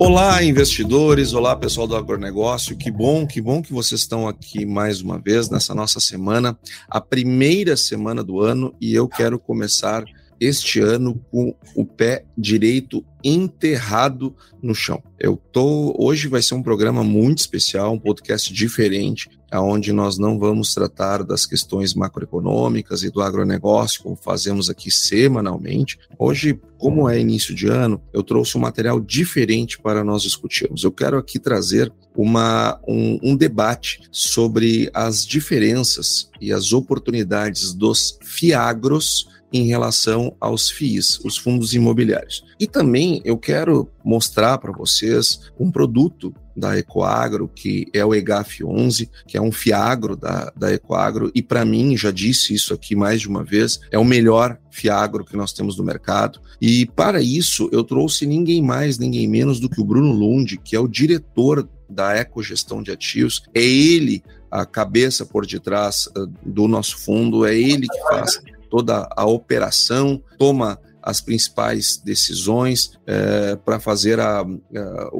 Olá, investidores, olá, pessoal do agronegócio. Que bom, que bom que vocês estão aqui mais uma vez nessa nossa semana, a primeira semana do ano, e eu quero começar este ano com o pé direito enterrado no chão. Eu tô hoje vai ser um programa muito especial, um podcast diferente, aonde nós não vamos tratar das questões macroeconômicas e do agronegócio como fazemos aqui semanalmente. Hoje, como é início de ano, eu trouxe um material diferente para nós discutirmos. Eu quero aqui trazer uma, um, um debate sobre as diferenças e as oportunidades dos fiagros em relação aos FIIs, os fundos imobiliários. E também eu quero mostrar para vocês um produto da Ecoagro, que é o EGAF 11, que é um fiagro da, da Ecoagro, e para mim, já disse isso aqui mais de uma vez, é o melhor fiagro que nós temos no mercado. E para isso, eu trouxe ninguém mais, ninguém menos do que o Bruno Lund, que é o diretor da Ecogestão de Ativos. É ele a cabeça por detrás uh, do nosso fundo, é ele que faz toda a operação, toma as principais decisões é, para fazer, a, a,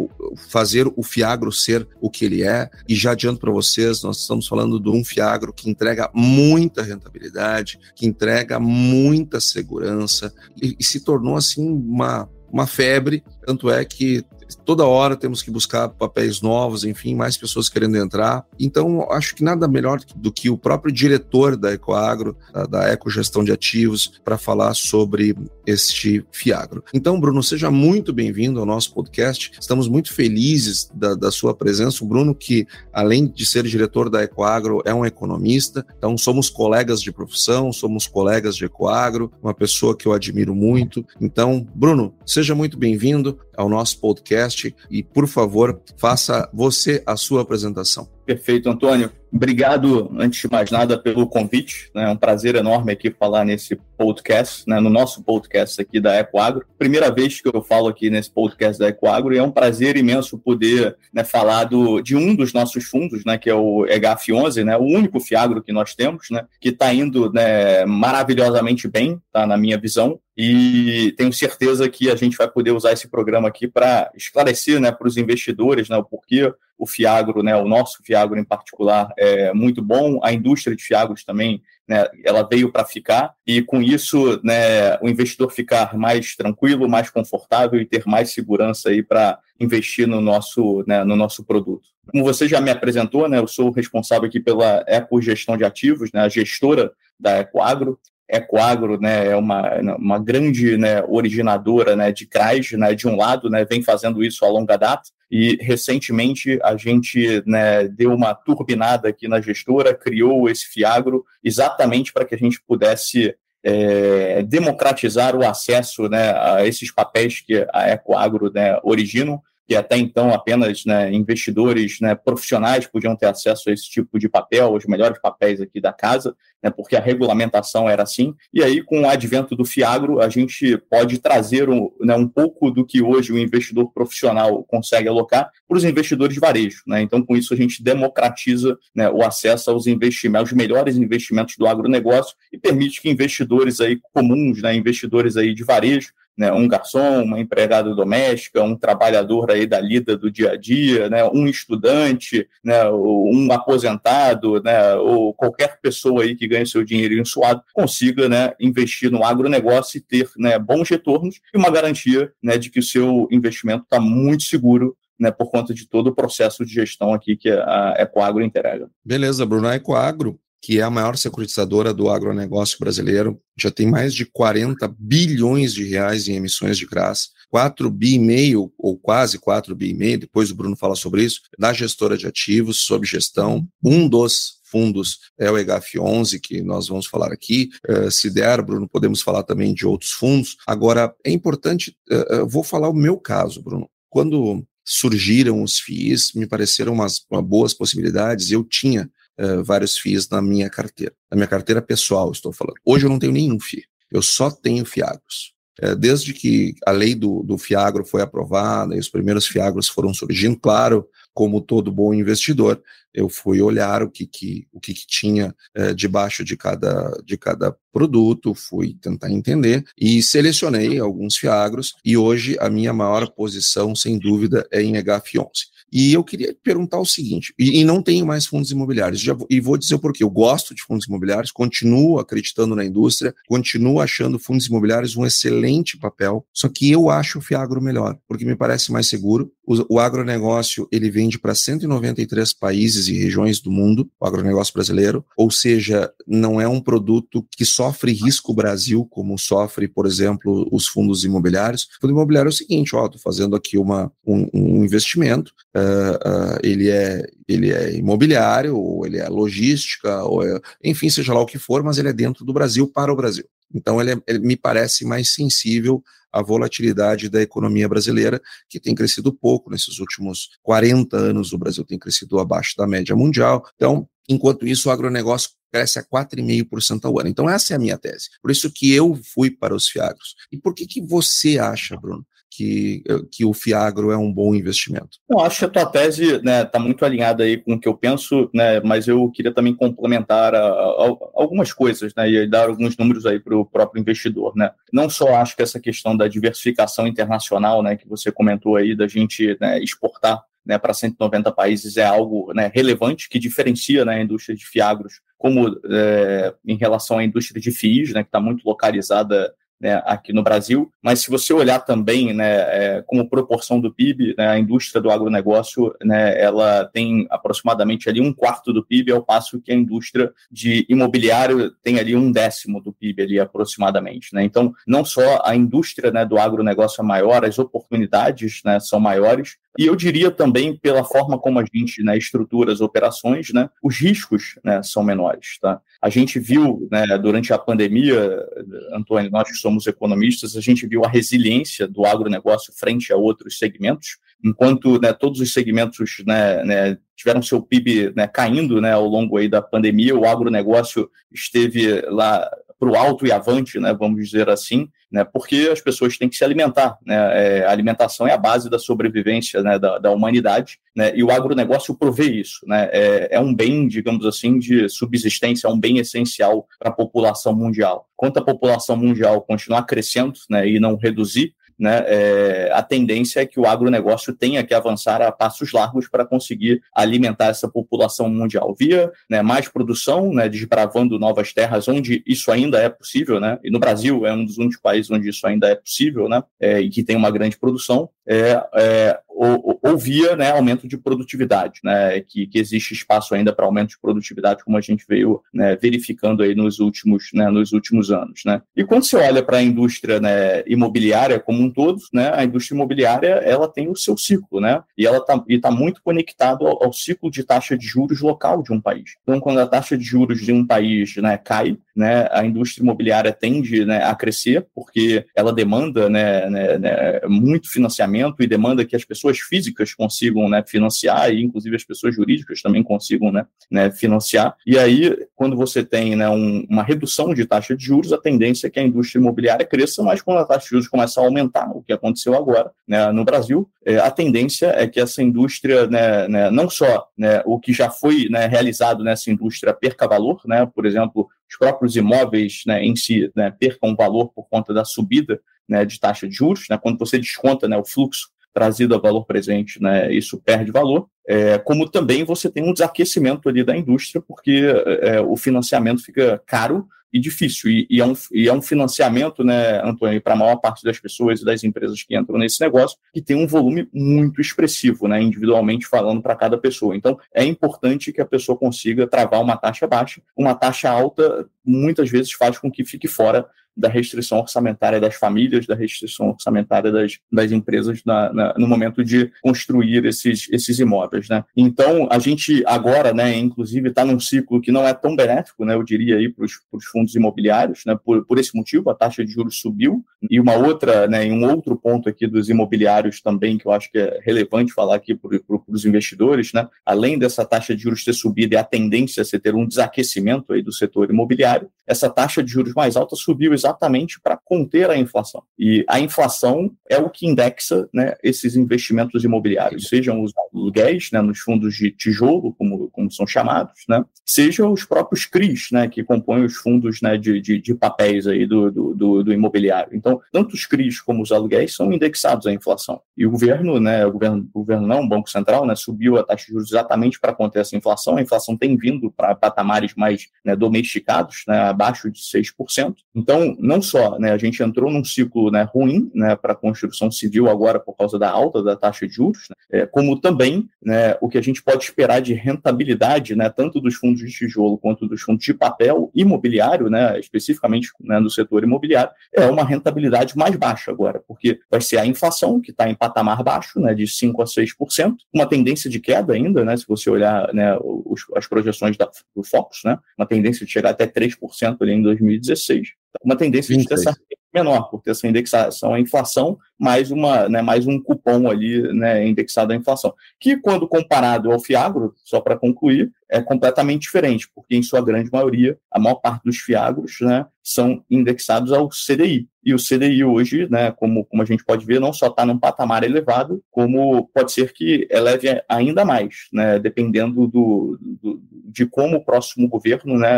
fazer o Fiagro ser o que ele é. E já adianto para vocês, nós estamos falando de um Fiagro que entrega muita rentabilidade, que entrega muita segurança e, e se tornou assim uma, uma febre. Tanto é que toda hora temos que buscar papéis novos, enfim, mais pessoas querendo entrar. Então, acho que nada melhor do que o próprio diretor da Ecoagro, da, da Ecogestão de Ativos, para falar sobre este Fiagro. Então, Bruno, seja muito bem-vindo ao nosso podcast. Estamos muito felizes da, da sua presença. O Bruno, que além de ser diretor da Ecoagro, é um economista. Então, somos colegas de profissão, somos colegas de Ecoagro, uma pessoa que eu admiro muito. Então, Bruno, seja muito bem-vindo ao nosso podcast e, por favor, faça você a sua apresentação. Perfeito, Antônio. Obrigado, antes de mais nada, pelo convite. Né? É um prazer enorme aqui falar nesse podcast, né? no nosso podcast aqui da Ecoagro. Primeira vez que eu falo aqui nesse podcast da Ecoagro e é um prazer imenso poder né, falar do, de um dos nossos fundos, né, que é o EGAF11, né, o único fiagro que nós temos, né, que está indo né, maravilhosamente bem, tá, na minha visão. E tenho certeza que a gente vai poder usar esse programa aqui para esclarecer né, para os investidores né, o porquê o Fiagro, né, o nosso Fiagro em particular, é muito bom. A indústria de Fiagros também, né, ela veio para ficar e com isso, né, o investidor ficar mais tranquilo, mais confortável e ter mais segurança para investir no nosso, né, no nosso produto. Como você já me apresentou, né, eu sou responsável aqui pela Eco Gestão de Ativos, né, a gestora da Ecoagro. Ecoagro né, é uma, uma grande né, originadora né, de CRAs, né, de um lado, né, vem fazendo isso a longa data, e recentemente a gente né, deu uma turbinada aqui na gestora, criou esse Fiagro exatamente para que a gente pudesse é, democratizar o acesso né, a esses papéis que a Ecoagro né, originam que até então apenas né, investidores né, profissionais podiam ter acesso a esse tipo de papel, os melhores papéis aqui da casa, né, porque a regulamentação era assim. E aí, com o advento do Fiagro, a gente pode trazer um, né, um pouco do que hoje o investidor profissional consegue alocar para os investidores de varejo. Né? Então, com isso, a gente democratiza né, o acesso aos investimentos, aos melhores investimentos do agronegócio e permite que investidores aí comuns, investidores aí de varejo, né, um garçom, uma empregada doméstica, um trabalhador aí da lida do dia a dia, né, um estudante, né, um aposentado, né, ou qualquer pessoa aí que ganhe seu dinheiro suado, consiga né, investir no agronegócio e ter né, bons retornos e uma garantia né, de que o seu investimento está muito seguro né, por conta de todo o processo de gestão aqui que a Ecoagro entrega. Beleza, Bruno. A Ecoagro que é a maior securitizadora do agronegócio brasileiro, já tem mais de 40 bilhões de reais em emissões de CRAS, 4 bi e meio, ou quase 4 bi e meio, depois o Bruno fala sobre isso, da gestora de ativos, sob gestão. Um dos fundos é o EGAF11, que nós vamos falar aqui. Uh, se der, Bruno, podemos falar também de outros fundos. Agora, é importante, uh, vou falar o meu caso, Bruno. Quando surgiram os FIIs, me pareceram umas, umas boas possibilidades. Eu tinha uh, vários FIIs na minha carteira. Na minha carteira pessoal, estou falando. Hoje eu não tenho nenhum FII. Eu só tenho FIAGROS. Uh, desde que a lei do, do FIAGRO foi aprovada e os primeiros FIAGROS foram surgindo, claro, como todo bom investidor, eu fui olhar o que, que, o que, que tinha uh, debaixo de cada, de cada produto, fui tentar entender e selecionei alguns FIAGROS e hoje a minha maior posição, sem dúvida, é em HF11. E eu queria perguntar o seguinte, e, e não tenho mais fundos imobiliários, já, e vou dizer o porquê. Eu gosto de fundos imobiliários, continuo acreditando na indústria, continuo achando fundos imobiliários um excelente papel, só que eu acho o Fiagro melhor, porque me parece mais seguro. O, o agronegócio, ele vende para 193 países e regiões do mundo, o agronegócio brasileiro, ou seja, não é um produto que sofre risco Brasil, como sofre, por exemplo, os fundos imobiliários. O fundo imobiliário é o seguinte, ó, estou fazendo aqui uma, um, um investimento, uh, ele, é, ele é imobiliário, ou ele é logística, ou é, enfim, seja lá o que for, mas ele é dentro do Brasil para o Brasil. Então, ele, é, ele me parece mais sensível à volatilidade da economia brasileira, que tem crescido pouco nesses últimos 40 anos. O Brasil tem crescido abaixo da média mundial. Então, enquanto isso, o agronegócio cresce a 4,5% ao ano. Então, essa é a minha tese. Por isso que eu fui para os fiagros. E por que, que você acha, Bruno, que, que o Fiagro é um bom investimento? Eu acho que a tua tese está né, tá muito alinhada aí com o que eu penso, né, mas eu queria também complementar a, a, algumas coisas né, e dar alguns números aí para o próprio investidor. Né. Não só acho que essa questão da diversificação internacional né, que você comentou aí, da gente né, exportar né, para 190 países é algo né, relevante que diferencia né, a indústria de fiagros como é, em relação à indústria de FIIs, né, que está muito localizada né, aqui no Brasil, mas se você olhar também né, é, como proporção do PIB, né, a indústria do agronegócio né, ela tem aproximadamente ali um quarto do PIB, ao passo que a indústria de imobiliário tem ali um décimo do PIB ali aproximadamente. Né? Então, não só a indústria né, do agronegócio é maior, as oportunidades né, são maiores, e eu diria também, pela forma como a gente né, estrutura as operações, né, os riscos né, são menores. Tá? A gente viu, né, durante a pandemia, Antônio, nós que somos economistas, a gente viu a resiliência do agronegócio frente a outros segmentos, enquanto né, todos os segmentos né, né, tiveram seu PIB né, caindo né, ao longo da pandemia, o agronegócio esteve lá para o alto e avante, né, vamos dizer assim, né, porque as pessoas têm que se alimentar. Né, é, a alimentação é a base da sobrevivência né, da, da, humanidade, né, e o agronegócio provê isso. Né, é, é, um bem, digamos assim, de subsistência, é um bem essencial para a população mundial. Quanto a população mundial continuar crescendo né, e não reduzir, né, é, a tendência é que o agronegócio tenha que avançar a passos largos para conseguir alimentar essa população mundial. Via né, mais produção, né, desbravando novas terras onde isso ainda é possível, né, e no Brasil é um dos únicos países onde isso ainda é possível, né, é, e que tem uma grande produção, é, é ou, via né, aumento de produtividade, né, que, que existe espaço ainda para aumento de produtividade, como a gente veio né, verificando aí nos últimos, né, nos últimos anos. Né. E quando você olha para a indústria né, imobiliária como um todo, né, a indústria imobiliária ela tem o seu ciclo, né, e ela está tá muito conectado ao, ao, ciclo de taxa de juros local de um país. Então, quando a taxa de juros de um país né, cai, né, a indústria imobiliária tende né, a crescer, porque ela demanda né, né, né, muito financiamento e demanda que as pessoas físicas consigam né, financiar, e inclusive as pessoas jurídicas também consigam né, né financiar. E aí, quando você tem né, um, uma redução de taxa de juros, a tendência é que a indústria imobiliária cresça, mas quando a taxa de juros começa a aumentar, o que aconteceu agora né, no Brasil, é, a tendência é que essa indústria, né, né, não só né, o que já foi né, realizado nessa indústria perca valor, né, por exemplo, os próprios imóveis em si percam valor por conta da subida né, de taxa de juros, né, quando você desconta né, o fluxo trazido a valor presente, né, isso perde valor, é, como também você tem um desaquecimento ali da indústria, porque é, o financiamento fica caro e difícil. E, e, é, um, e é um financiamento, né, Antônio, para a maior parte das pessoas e das empresas que entram nesse negócio, que tem um volume muito expressivo, né, individualmente falando para cada pessoa. Então, é importante que a pessoa consiga travar uma taxa baixa. Uma taxa alta, muitas vezes, faz com que fique fora da restrição orçamentária das famílias, da restrição orçamentária das, das empresas na, na, no momento de construir esses, esses imóveis. Né? Então, a gente agora, né, inclusive, está num ciclo que não é tão benéfico, né, eu diria, aí para os fundos imobiliários, né, por, por esse motivo, a taxa de juros subiu. E uma outra, né, um outro ponto aqui dos imobiliários também, que eu acho que é relevante falar aqui para os investidores, né, além dessa taxa de juros ter subido e a tendência a ser ter um desaquecimento aí do setor imobiliário, essa taxa de juros mais alta subiu exatamente exatamente para conter a inflação. E a inflação é o que indexa né, esses investimentos imobiliários, sejam os aluguéis né, nos fundos de tijolo, como, como são chamados, né, sejam os próprios CRIs, né, que compõem os fundos né, de, de, de papéis aí do, do, do, do, imobiliário. Então, tanto os CRIs como os aluguéis são indexados à inflação. E o governo, né, o governo, o governo não, o Banco Central, né, subiu a taxa de juros exatamente para conter essa inflação. A inflação tem vindo para patamares mais né, domesticados, né, abaixo de 6%. Então, não só né, a gente entrou num ciclo né, ruim né, para a construção civil agora por causa da alta da taxa de juros, né, é, como também né, o que a gente pode esperar de rentabilidade, né, tanto dos fundos de tijolo quanto dos fundos de papel imobiliário, né, especificamente né, no setor imobiliário, é uma rentabilidade mais baixa agora, porque vai ser a inflação, que está em patamar baixo, né, de 5% a 6%, uma tendência de queda ainda, né, se você olhar né, os, as projeções da, do Focus, né, uma tendência de chegar até 3% ali em 2016, uma tendência de ter essa menor, por ter essa indexação à inflação, mais, uma, né, mais um cupom ali né, indexado à inflação. Que, quando comparado ao Fiagro, só para concluir, é completamente diferente, porque, em sua grande maioria, a maior parte dos Fiagros né, são indexados ao CDI. E o CDI hoje, né, como, como a gente pode ver, não só está num patamar elevado, como pode ser que eleve ainda mais, né, dependendo do, do, de como o próximo governo, né,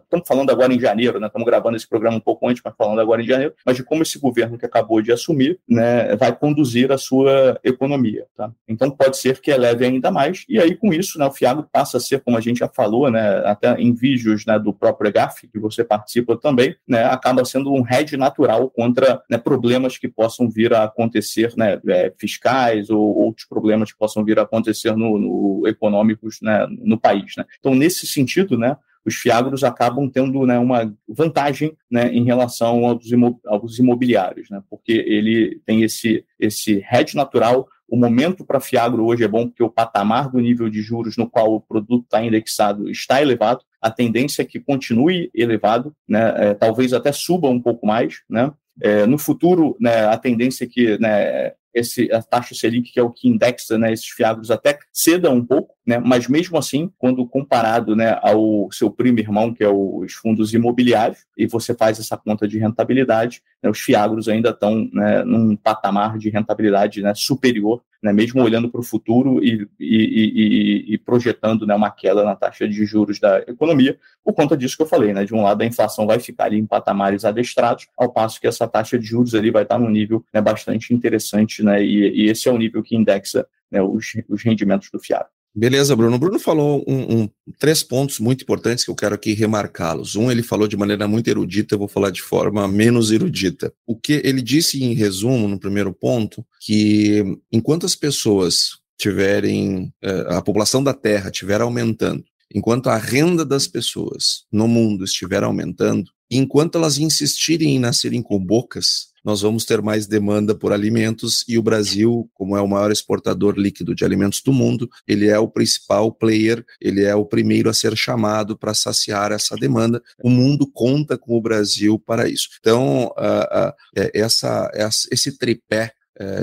estamos falando agora em janeiro, né, estamos gravando esse programa um pouco antes, mas falando agora em janeiro, mas de como esse governo que acabou de assumir né, vai conduzir a sua economia. Tá? Então pode ser que eleve ainda mais, e aí com isso né, o FIAGO passa a ser, como a gente já falou, né, até em vídeos né, do próprio EGAF, que você participa também, né, acaba sendo um hedge natural contra né, problemas que possam vir a acontecer, né, é, fiscais ou outros problemas que possam vir a acontecer no, no econômicos né, no país. Né. Então, nesse sentido, né, os fiagros acabam tendo né, uma vantagem né, em relação aos, aos imobiliários, né, porque ele tem esse, esse hedge natural. O momento para fiagro hoje é bom porque o patamar do nível de juros no qual o produto está indexado está elevado a tendência é que continue elevado, né, é, talvez até suba um pouco mais, né, é, no futuro, né, a tendência é que né, esse, a taxa Selic, que é o que indexa né, esses fiagros, até ceda um pouco, né, mas mesmo assim, quando comparado né, ao seu primo irmão, que é os fundos imobiliários, e você faz essa conta de rentabilidade, né, os fiagros ainda estão né, num patamar de rentabilidade né, superior, né, mesmo olhando para o futuro e, e, e, e projetando né, uma queda na taxa de juros da economia, por conta disso que eu falei, né, de um lado a inflação vai ficar ali em patamares adestrados, ao passo que essa taxa de juros ali vai estar num nível né, bastante interessante, né, e, e, esse é o nível que indexa né, os, os rendimentos do fiado. Beleza, Bruno. O Bruno falou um, um, três pontos muito importantes que eu quero aqui remarcá-los. Um, ele falou de maneira muito erudita, eu vou falar de forma menos erudita. O que ele disse em resumo, no primeiro ponto, que enquanto as pessoas tiverem, eh, a população da Terra estiver aumentando, enquanto a renda das pessoas no mundo estiver aumentando, enquanto elas insistirem em nascerem com bocas, nós vamos ter mais demanda por alimentos e o Brasil, como é o maior exportador líquido de alimentos do mundo, ele é o principal player, ele é o primeiro a ser chamado para saciar essa demanda. O mundo conta com o Brasil para isso. Então, uh, uh, essa, essa, esse tripé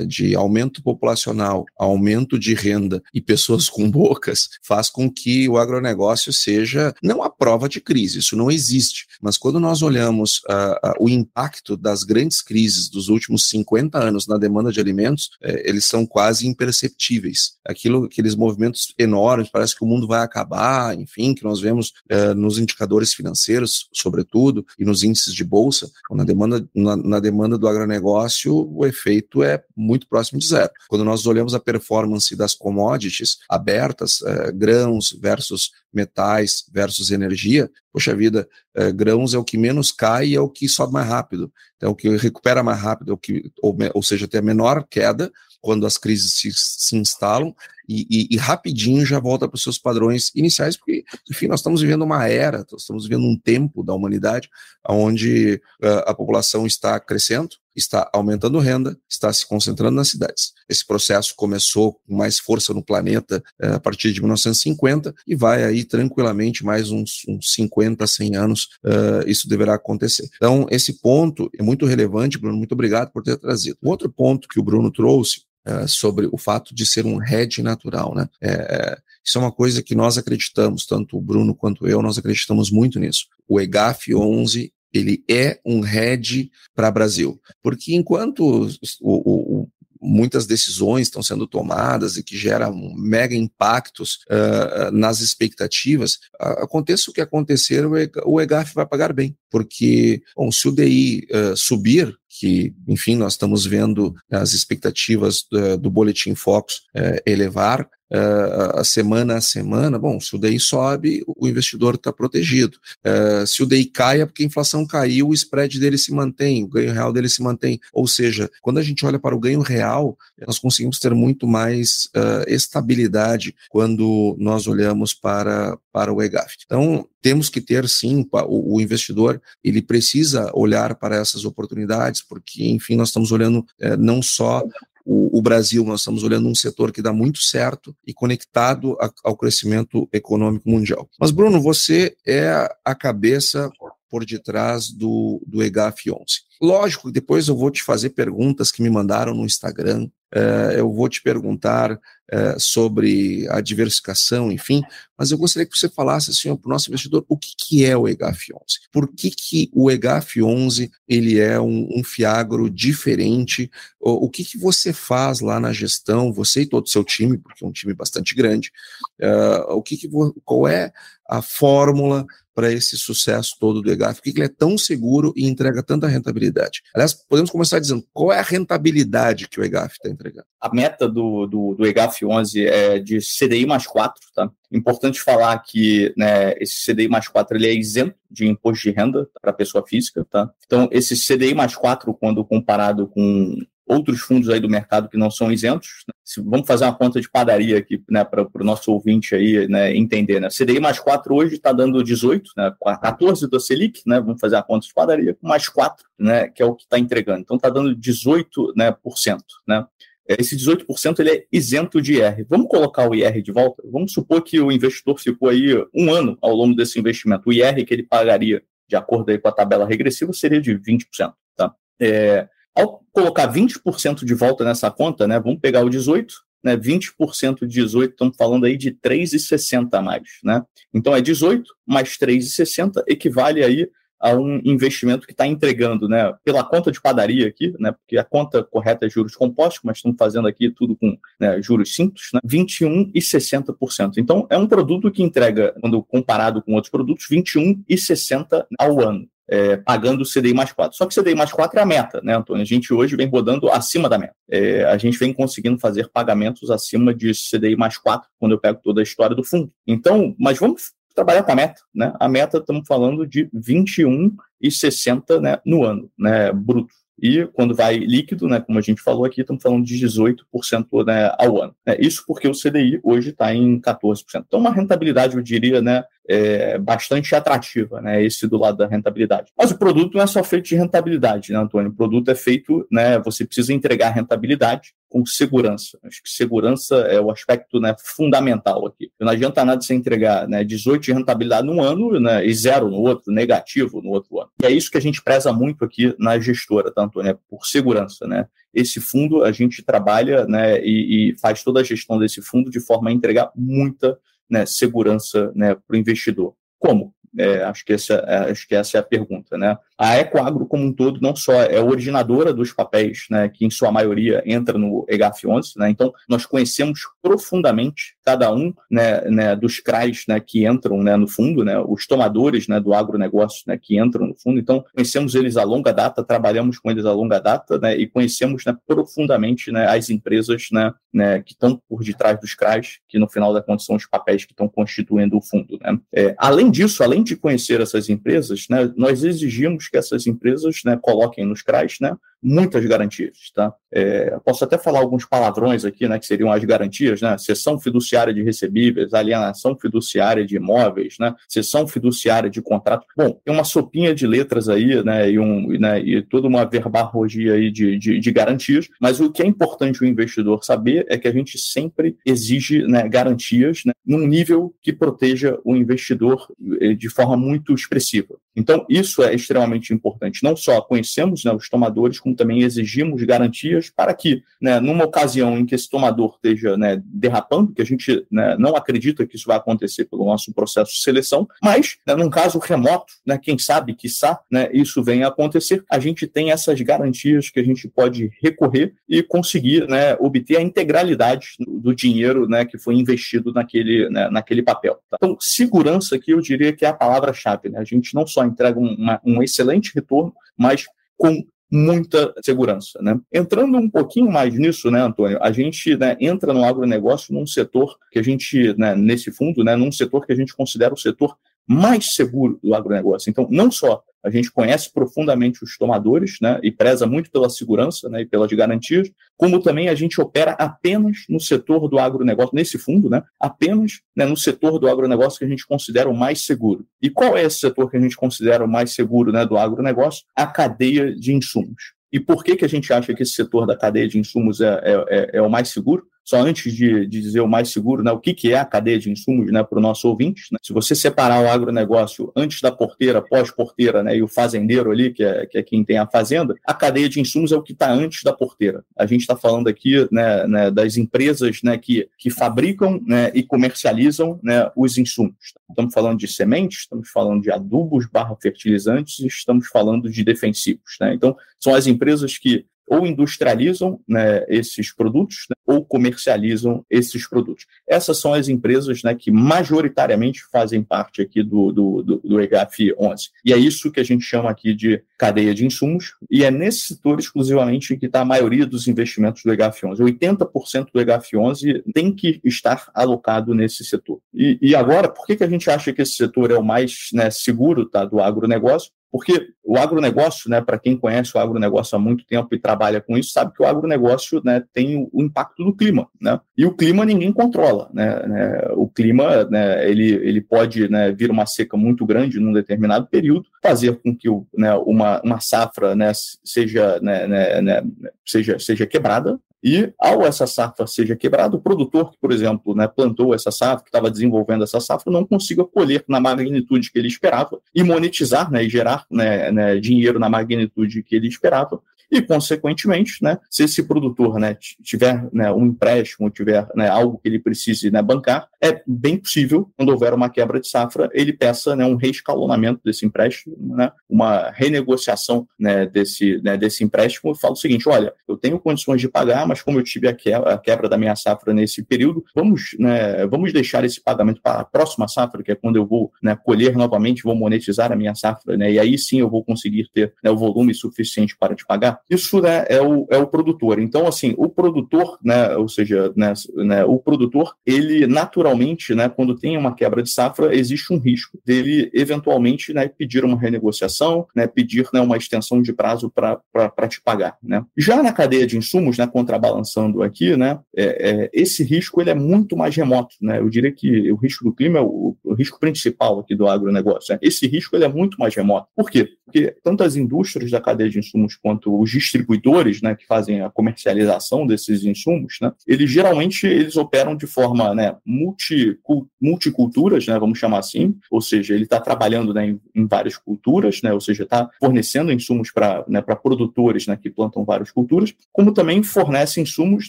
de aumento populacional, aumento de renda e pessoas com bocas, faz com que o agronegócio seja não a prova de crise, isso não existe. Mas quando nós olhamos uh, uh, o impacto das grandes crises dos últimos 50 anos na demanda de alimentos, uh, eles são quase imperceptíveis. Aquilo, aqueles movimentos enormes, parece que o mundo vai acabar, enfim, que nós vemos eh, nos indicadores financeiros, sobretudo, e nos índices de bolsa, na demanda, na, na demanda do agronegócio, o efeito é muito próximo de zero. Quando nós olhamos a performance das commodities abertas, é, grãos versus metais versus energia, poxa vida, é, grãos é o que menos cai e é o que sobe mais rápido. Então, o que recupera mais rápido, é o que, ou, ou seja, tem a menor queda quando as crises se, se instalam e, e, e, rapidinho já volta para os seus padrões iniciais, porque, enfim, nós estamos vivendo uma era, estamos vivendo um tempo da humanidade onde uh, a população está crescendo, está aumentando renda, está se concentrando nas cidades. Esse processo começou com mais força no planeta uh, a partir de 1950 e vai aí tranquilamente mais uns, uns 50, 100 anos, uh, isso deverá acontecer. Então, esse ponto é muito relevante, Bruno, muito obrigado por ter trazido. Um outro ponto que o Bruno trouxe uh, sobre o fato de ser um hedge natural, né? É, é, isso é uma coisa que nós acreditamos, tanto o Bruno quanto eu, nós acreditamos muito nisso. O EGAF 11 ele é um hedge para Brasil, porque enquanto o, o, o muitas decisões estão sendo tomadas e que geram mega impactos uh, nas expectativas, aconteça o que acontecer, o EGAF vai pagar bem, porque, bom, se o DI uh, subir, que, enfim, nós estamos vendo as expectativas do, do Boletim Focus elevar, uh, a semana a semana, bom, se o DI sobe, o investidor está protegido. Uh, se o DI cai, é porque a inflação caiu, o spread dele se mantém, o ganho real dele se mantém. Ou seja, quando a gente olha para o ganho real, nós conseguimos ter muito mais uh, estabilidade quando nós olhamos para, para o EGAF. Então, temos que ter sim, o, investidor ele precisa olhar para essas oportunidades, porque, enfim, nós estamos olhando é, não só o, o, Brasil, nós estamos olhando um setor que dá muito certo e conectado a, ao crescimento econômico mundial. Mas, Bruno, você é a cabeça por detrás do, do EGAF 11. Lógico, depois eu vou te fazer perguntas que me mandaram no Instagram, uh, eu vou te perguntar uh, sobre a diversificação, enfim, mas eu gostaria que você falasse assim para o nosso investidor o que, que é o EGAF 11. Por que, que o EGAF 11 ele é um, um fiagro diferente? O, o, que, que você faz lá na gestão, você e todo o seu time, porque é um time bastante grande, uh, o que, que qual é a fórmula para esse sucesso todo do EGAF? Por que ele é tão seguro e entrega tanta rentabilidade? Aliás, podemos começar dizendo qual é a rentabilidade que o EGAF está entregando? A meta do, do, do, EGAF 11 é de CDI mais 4, tá? Importante falar que né, esse CDI mais 4 ele é isento de imposto de renda para pessoa física, tá? Então, esse CDI mais 4, quando comparado com outros fundos aí do mercado que não são isentos. Né? Se, vamos fazer uma conta de padaria aqui, né, para o nosso ouvinte aí, né, entender, né? CDI mais 4 hoje está dando 18, né, 14 do Selic, né, vamos fazer a conta de padaria, mais 4, né, que é o que está entregando. Então está dando 18, né, por cento, né? Esse 18% ele é isento de IR. Vamos colocar o IR de volta? Vamos supor que o investidor ficou aí um ano ao longo desse investimento. O IR que ele pagaria, de acordo aí com a tabela regressiva, seria de 20%. Tá? É, ao colocar 20% de volta nessa conta, né, vamos pegar o 18, né, 20% de 18, estamos falando aí de 3,60 a mais, né? Então é 18 mais 3,60 equivale aí a um investimento que está entregando, né, pela conta de padaria aqui, né, porque a conta correta é juros compostos, mas estamos fazendo aqui tudo com né, juros simples, né, 21,60%. Então é um produto que entrega, quando comparado com outros produtos, 21,60 ao ano é, pagando o CDI mais 4. Só que CDI mais 4 é a meta, né, Antônio? A gente hoje vem rodando acima da meta. É, a gente vem conseguindo fazer pagamentos acima de CDI mais 4, quando eu pego toda a história do fundo. Então, mas vamos trabalhar com a meta, né? A meta, estamos falando de 21,60 né, no ano, né, bruto. E quando vai líquido, né, como a gente falou aqui, estamos falando de 18% né, ao ano. É, isso porque o CDI hoje está em 14%. Então, uma rentabilidade, eu diria, né, é, bastante atrativa, né, esse do lado da rentabilidade. Mas o produto não é só feito de rentabilidade, né, Antônio? O produto é feito, né, você precisa entregar rentabilidade com segurança. Acho que segurança é o aspecto né, fundamental aqui. Não adianta nada você entregar né, 18 de rentabilidade num ano né, e zero no outro, negativo no outro ano. E é isso que a gente preza muito aqui na gestora, tanto né, por segurança. Né? Esse fundo a gente trabalha né, e, e faz toda a gestão desse fundo de forma a entregar muita né, segurança né, para o investidor. Como? É, acho, que essa, é, acho que essa é a pergunta. Né? A Ecoagro, como um todo, não só é originadora dos papéis, né, que em sua maioria entra no EGAF11, né, então nós conhecemos profundamente cada um né, né, dos CRAs né, que entram né, no fundo, né, os tomadores né, do agronegócio né, que entram no fundo, então conhecemos eles a longa data, trabalhamos com eles a longa data né, e conhecemos né, profundamente né, as empresas né, né, que estão por detrás dos CRAs, que no final da conta são os papéis que estão constituindo o fundo. Né. É, além disso, além de conhecer essas empresas, né, nós exigimos que essas empresas né, coloquem nos CRAs né, muitas garantias. Tá? É, posso até falar alguns palavrões aqui, né, que seriam as garantias, né? Sessão fiduciária de recebíveis, alienação fiduciária de imóveis, né? Sessão fiduciária de contrato. Bom, tem uma sopinha de letras aí, né? E, um, né, e toda uma verbarrogia aí de, de, de garantias, mas o que é importante o investidor saber é que a gente sempre exige né, garantias né, num nível que proteja o investidor eh, de forma muito expressiva. Então, isso é extremamente importante. Não só conhecemos né, os tomadores, como também exigimos garantias para que, né, numa ocasião em que esse tomador esteja né, derrapando, que a gente né, não acredita que isso vai acontecer pelo nosso processo de seleção, mas, né, num caso remoto, né, quem sabe, quiçá, isso venha a acontecer, a gente tem essas garantias que a gente pode recorrer e conseguir obter a integralidade do dinheiro que foi investido naquele, naquele papel. Tá? Então, segurança aqui eu diria que é a palavra-chave. A gente não só entrega um, uma, um excelente retorno, mas com muita segurança. Né? Entrando um pouquinho mais nisso, né, Antônio, a gente né, entra no agronegócio num setor que a gente, né, nesse fundo, né, num setor que a gente considera o setor mais seguro do agronegócio. Então, não só a gente conhece profundamente os tomadores, né, e preza muito pela segurança, né, e pelas garantias, como também a gente opera apenas no setor do agronegócio, nesse fundo, né, apenas né, no setor do agronegócio que a gente considera o mais seguro. E qual é esse setor que a gente considera o mais seguro né, do agronegócio? A cadeia de insumos. E por que, que a gente acha que esse setor da cadeia de insumos é, é, é, é o mais seguro? Só antes de, de, dizer o mais seguro, né, o que, que é a cadeia de insumos né, para o nosso ouvinte. Né? Se você separar o agronegócio antes da porteira, pós-porteira, né, e o fazendeiro ali, que é, que é quem tem a fazenda, a cadeia de insumos é o que está antes da porteira. A gente está falando aqui né, né, das empresas né, que, que fabricam né, e comercializam né, os insumos. Estamos falando de sementes, estamos falando de adubos barra fertilizantes, estamos falando de defensivos. Né? Então, são as empresas que ou industrializam né, esses produtos né, ou comercializam esses produtos. Essas são as empresas né, que majoritariamente fazem parte aqui do, do, do, do EGAF 11. E é isso que a gente chama aqui de cadeia de insumos, e é nesse setor exclusivamente que está a maioria dos investimentos do EGAF 11. 80% do EGAF 11 tem que estar alocado nesse setor. E, e agora, por que, que a gente acha que esse setor é o mais né, seguro tá, do agronegócio? Porque o agronegócio, né, para quem conhece o agronegócio há muito tempo e trabalha com isso, sabe que o agronegócio né, tem o impacto do clima. Né? E o clima ninguém controla. Né? né o clima né, ele, ele pode né, vir uma seca muito grande num determinado período, fazer com que né, uma, uma safra né, seja, né, né, né, seja, seja quebrada, e ao essa safra seja quebrada, o produtor que, por exemplo, né, plantou essa safra, que estava desenvolvendo essa safra, não consiga colher na magnitude que ele esperava e monetizar né, e gerar né, né, dinheiro na magnitude que ele esperava e, consequentemente, né, se esse produtor né, tiver né, um empréstimo, tiver né, algo que ele precise né, bancar, é bem possível, quando houver uma quebra de safra, ele peça né, um reescalonamento desse empréstimo, né, uma renegociação né, desse, né, desse empréstimo e fala o seguinte: olha, eu tenho condições de pagar, mas como eu tive a quebra, a quebra da minha safra nesse período, vamos, né, vamos deixar esse pagamento para a próxima safra, que é quando eu vou né, colher novamente, vou monetizar a minha safra, né, e aí sim eu vou conseguir ter né, o volume suficiente para te pagar. Isso né, é, o, é o produtor. Então, assim, o produtor, né, ou seja, né, né, o produtor, ele naturalmente, né, quando tem uma quebra de safra, existe um risco dele eventualmente né, pedir uma renegociação, né, pedir né, uma extensão de prazo para te pagar. Né. Já na cadeia de insumos, né, contrabalançando aqui, né, é, é, esse risco ele é muito mais remoto. Né. Eu diria que o risco do clima é o, o risco principal aqui do agronegócio. Né. Esse risco ele é muito mais remoto. Por quê? Porque tanto as indústrias da cadeia de insumos quanto os distribuidores, né, que fazem a comercialização desses insumos, né, eles geralmente eles operam de forma, né, multi, multiculturas, né, vamos chamar assim, ou seja, ele está trabalhando né, em, em, várias culturas, né, ou seja, está fornecendo insumos para né, produtores né, que plantam várias culturas, como também fornece insumos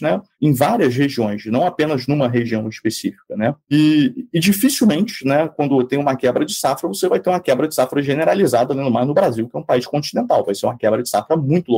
né, em várias regiões, não apenas numa região específica. Né? E, e dificilmente, né, quando tem uma quebra de safra, você vai ter uma quebra de safra generalizada, né, no Brasil, que é um país continental, vai ser uma quebra de safra muito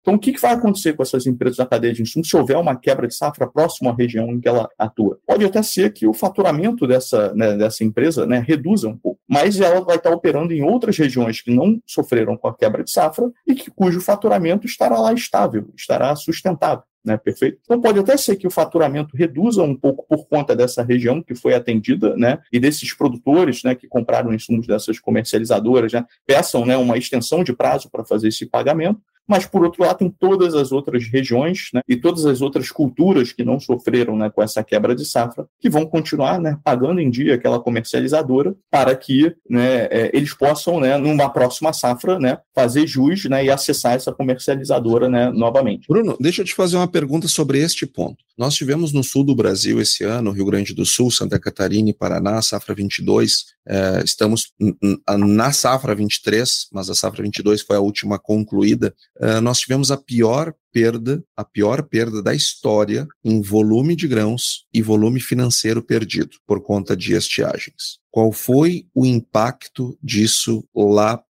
Então, o que, que vai acontecer com essas empresas da cadeia de insumos se houver uma quebra de safra próxima à região em que ela atua? Pode até ser que o faturamento dessa, né, dessa empresa né, reduza um pouco, mas ela vai estar operando em outras regiões que não sofreram com a quebra de safra e que, cujo faturamento estará lá estável, estará sustentável né? Perfeito? Então pode até ser que o faturamento reduza um pouco por conta dessa região que foi atendida, né? E desses produtores, né, que compraram insumos dessas comercializadoras, né, peçam, né, uma extensão de prazo para fazer esse pagamento mas por outro lado tem todas as outras regiões né, e todas as outras culturas que não sofreram né, com essa quebra de safra, que vão continuar né, pagando em dia aquela comercializadora para que né, é, eles possam, né, numa próxima safra, né, fazer jus né, e acessar essa comercializadora né, novamente. Bruno, deixa eu te fazer uma pergunta sobre este ponto. Nós tivemos no sul do Brasil esse ano, Rio Grande do Sul, Santa Catarina e Paraná, safra 22. É, estamos na safra 23, mas a safra 22 foi a última concluída. É, nós tivemos a pior perda, a pior perda da história em volume de grãos e volume financeiro perdido por conta de estiagens. Qual foi o impacto disso lá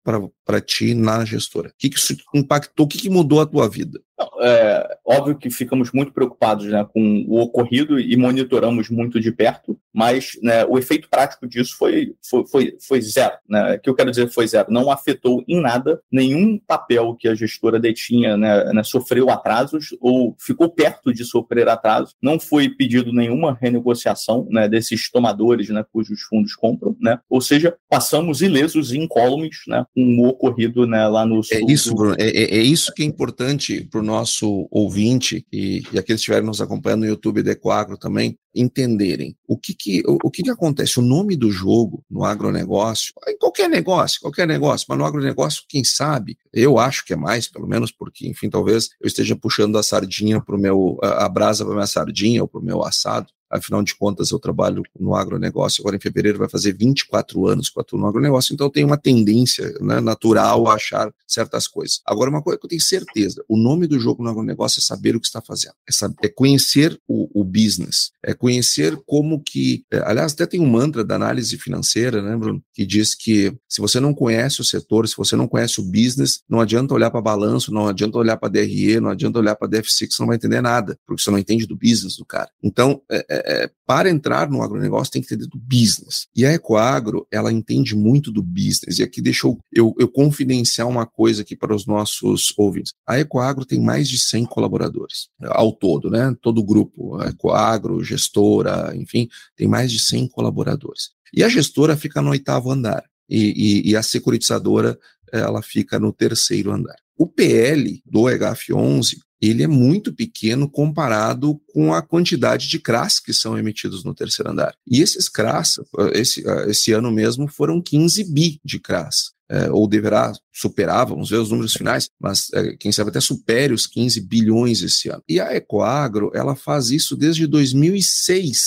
para ti na gestora? O que, que isso impactou? O que, que mudou a tua vida? É óbvio que ficamos muito preocupados né, com o ocorrido e monitoramos muito de perto, mas né, o efeito prático disso foi, foi, foi, foi zero. Né? O que eu quero dizer foi zero. Não afetou em nada nenhum papel que a gestora detinha, né, né, sofreu atrasos ou ficou perto de sofrer atrasos. Não foi pedido nenhuma renegociação né, desses tomadores né, cujos fundos compram. Né? Ou seja, passamos ilesos e incólumes né, com o ocorrido né, lá no sul. É isso, Bruno, é, é, é isso que é importante para o nosso ouvinte e, e aqueles que estiverem nos acompanhando no YouTube da Ecoagro também, entenderem o que que, o, o, que que acontece. O nome do jogo no agronegócio, em qualquer negócio, qualquer negócio, mas no agronegócio, quem sabe, eu acho que é mais, pelo menos porque, enfim, talvez eu esteja puxando a sardinha para o meu, a brasa para minha sardinha ou para o meu assado. Afinal de contas, eu trabalho no agronegócio, agora em fevereiro vai fazer 24 anos que eu atuo no agronegócio, então eu tenho uma tendência né, natural a achar certas coisas. Agora, uma coisa que eu tenho certeza, o nome do jogo no agronegócio é saber o que está fazendo, é, saber, é conhecer o, o, business, é conhecer como que, é, aliás, até tem um mantra da análise financeira, né, Bruno, que diz que se você não conhece o setor, se você não conhece o business, não adianta olhar para balanço, não adianta olhar para DRE, não adianta olhar para DFC, que você não vai entender nada, porque você não entende do business do cara. Então, é, é é, para entrar no agronegócio tem que entender do business. E a Ecoagro, ela entende muito do business. E aqui deixa eu, eu, confidenciar uma coisa aqui para os nossos ouvintes. A Ecoagro tem mais de 100 colaboradores ao todo, né? Todo o grupo, a Ecoagro, gestora, enfim, tem mais de 100 colaboradores. E a gestora fica no oitavo andar. E, e, e a securitizadora, ela fica no terceiro andar. O PL do EGAF11 ele é muito pequeno comparado com a quantidade de CRAS que são emitidos no terceiro andar. E esses CRAS, esse, esse ano mesmo, foram 15 bi de CRAS é, ou deverá superar, vamos ver os números finais, mas é, quem sabe até supere os 15 bilhões esse ano. E a Ecoagro, ela faz isso desde 2006,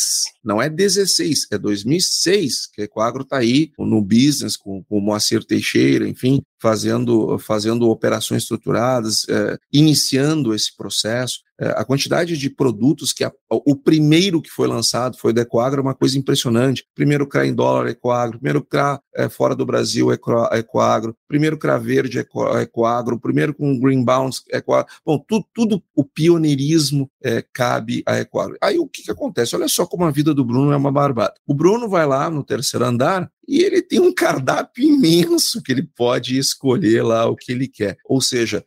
não é 16, é 2006 que a Ecoagro está aí no business com, com o Moacir Teixeira, enfim, fazendo, fazendo operações estruturadas, é, iniciando esse processo. É, a quantidade de produtos que a, o primeiro que foi lançado foi da Ecoagro, é uma coisa impressionante. Primeiro CRA em dólar, Ecoagro. Primeiro CRA é, fora do Brasil, Ecoagro. Primeiro CRA verde, Ecoagro. Primeiro com Green Bounce, Ecoagro. Bom, tudo, tudo o pioneirismo é, cabe a Ecoagro. Aí o que, que acontece? Olha só como a vida do Bruno é uma barbada. O Bruno vai lá no terceiro andar e ele tem um cardápio imenso que ele pode escolher lá o que ele quer. Ou seja,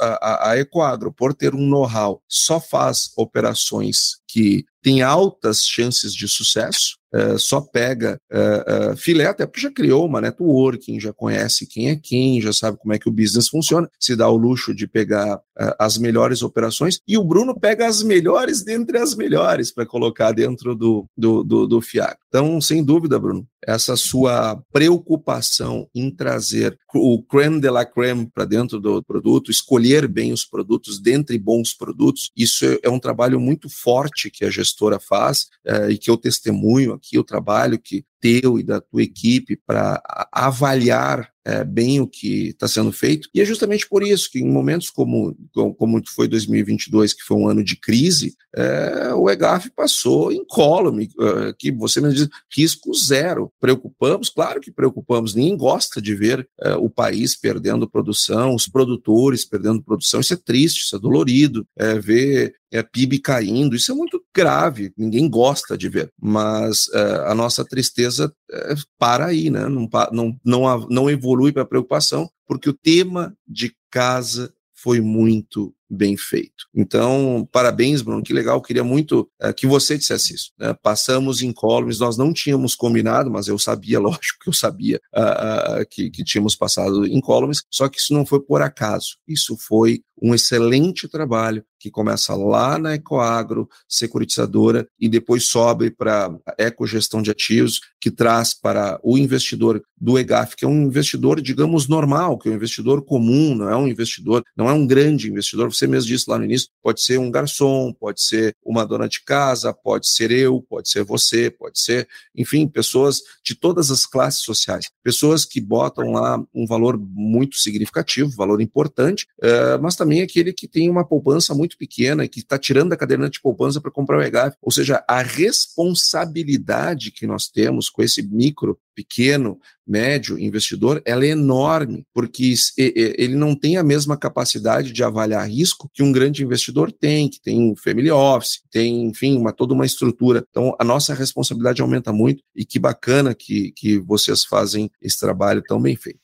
a, a Ecoagro, por ter um know-how, só faz operações que têm altas chances de sucesso, uh, só pega uh, filé, até porque já criou uma networking, já conhece quem é quem, já sabe como é que o business funciona, se dá o luxo de pegar as melhores operações, e o Bruno pega as melhores dentre as melhores para colocar dentro do, do, do, do FIAG. Então, sem dúvida, Bruno, essa sua preocupação em trazer o creme de la creme para dentro do produto, escolher bem os produtos dentre bons produtos, isso é um trabalho muito forte que a gestora faz e que eu testemunho aqui, o trabalho que teu e da tua equipe para avaliar é, bem o que está sendo feito. E é justamente por isso que em momentos como, como foi 2022, que foi um ano de crise, é, o EGAF passou incólume, é, que você me diz, risco zero. Preocupamos? Claro que preocupamos. Ninguém gosta de ver é, o país perdendo produção, os produtores perdendo produção. Isso é triste, isso é dolorido. É, ver é, PIB caindo, isso é muito grave, ninguém gosta de ver, mas é, a nossa tristeza é, para aí, né? não, não, não, não evolui para preocupação, porque o tema de casa foi muito bem feito. Então, parabéns, Bruno, que legal. Queria muito uh, que você dissesse isso. Né? Passamos incólumes, nós não tínhamos combinado, mas eu sabia, lógico que eu sabia uh, uh, que, que tínhamos passado incólumes, só que isso não foi por acaso. Isso foi um excelente trabalho que começa lá na Ecoagro, securitizadora, e depois sobe para a ecogestão de ativos, que traz para o investidor do EGAF, que é um investidor, digamos, normal, que é um investidor comum, não é um investidor, não é um grande investidor. Você mesmo disse lá no início, pode ser um garçom, pode ser uma dona de casa, pode ser eu, pode ser você, pode ser, enfim, pessoas de todas as classes sociais, pessoas que botam lá um valor muito significativo, valor importante, uh, mas também aquele que tem uma poupança muito pequena e que está tirando da caderneta de poupança para comprar o EGAF. Ou seja, a responsabilidade que nós temos com esse micro, pequeno, médio investidor, ela é enorme, porque ele não tem a mesma capacidade de avaliar risco que um grande investidor tem, que tem um family office, tem, enfim, uma, toda uma estrutura. Então, a nossa responsabilidade aumenta muito e que bacana que, que vocês fazem esse trabalho tão bem feito.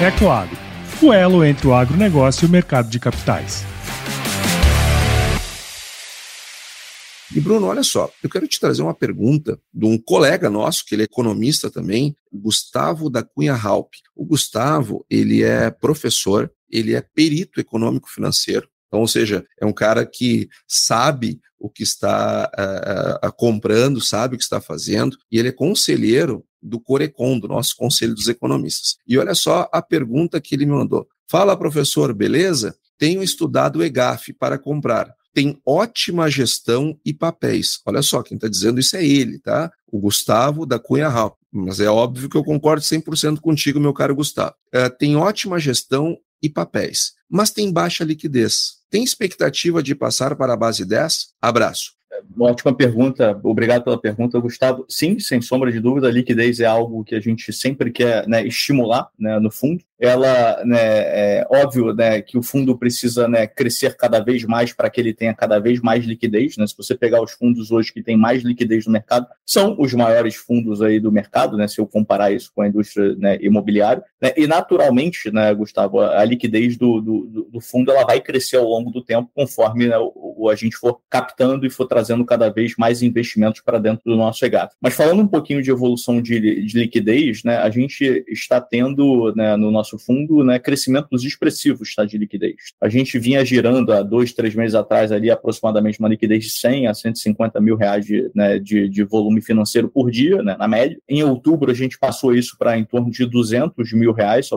Ecoagro o elo entre o agronegócio e o mercado de capitais. E Bruno, olha só, eu quero te trazer uma pergunta de um colega nosso, que ele é economista também, Gustavo da Cunha Halp. O Gustavo, ele é professor, ele é perito econômico financeiro, então, ou seja, é um cara que sabe o que está uh, uh, comprando, sabe o que está fazendo, e ele é conselheiro do Corecon, do nosso Conselho dos Economistas. E olha só a pergunta que ele me mandou. Fala, professor, beleza? Tenho estudado o EGAF para comprar. Tem ótima gestão e papéis. Olha só, quem está dizendo isso é ele, tá? O Gustavo da Cunha Raul. Mas é óbvio que eu concordo 100% contigo, meu caro Gustavo. É, tem ótima gestão e papéis, mas tem baixa liquidez. Tem expectativa de passar para a base 10? Abraço. Uma ótima pergunta, obrigado pela pergunta, Gustavo. Sim, sem sombra de dúvida, liquidez é algo que a gente sempre quer né, estimular né, no fundo ela, né, é óbvio, né, que o fundo precisa, né, crescer cada vez mais para que ele tenha cada vez mais liquidez, né? Se você pegar os fundos hoje que têm mais liquidez no mercado, são os maiores fundos aí do mercado, né? Se eu comparar isso com a indústria né, imobiliária, né? E naturalmente, né, Gustavo, a liquidez do, do, do fundo ela vai crescer ao longo do tempo conforme né, o, a gente for captando e for trazendo cada vez mais investimentos para dentro do nosso EGAF. Mas falando um pouquinho de evolução de, de liquidez, né? A gente está tendo, né, no nosso nosso fundo, né, crescimentos expressivos tá, de liquidez. A gente vinha girando há dois, três meses atrás ali aproximadamente uma liquidez de 100 a 150 mil reais de, né, de, de volume financeiro por dia, né, na média. Em outubro a gente passou isso para em torno de 200 mil reais,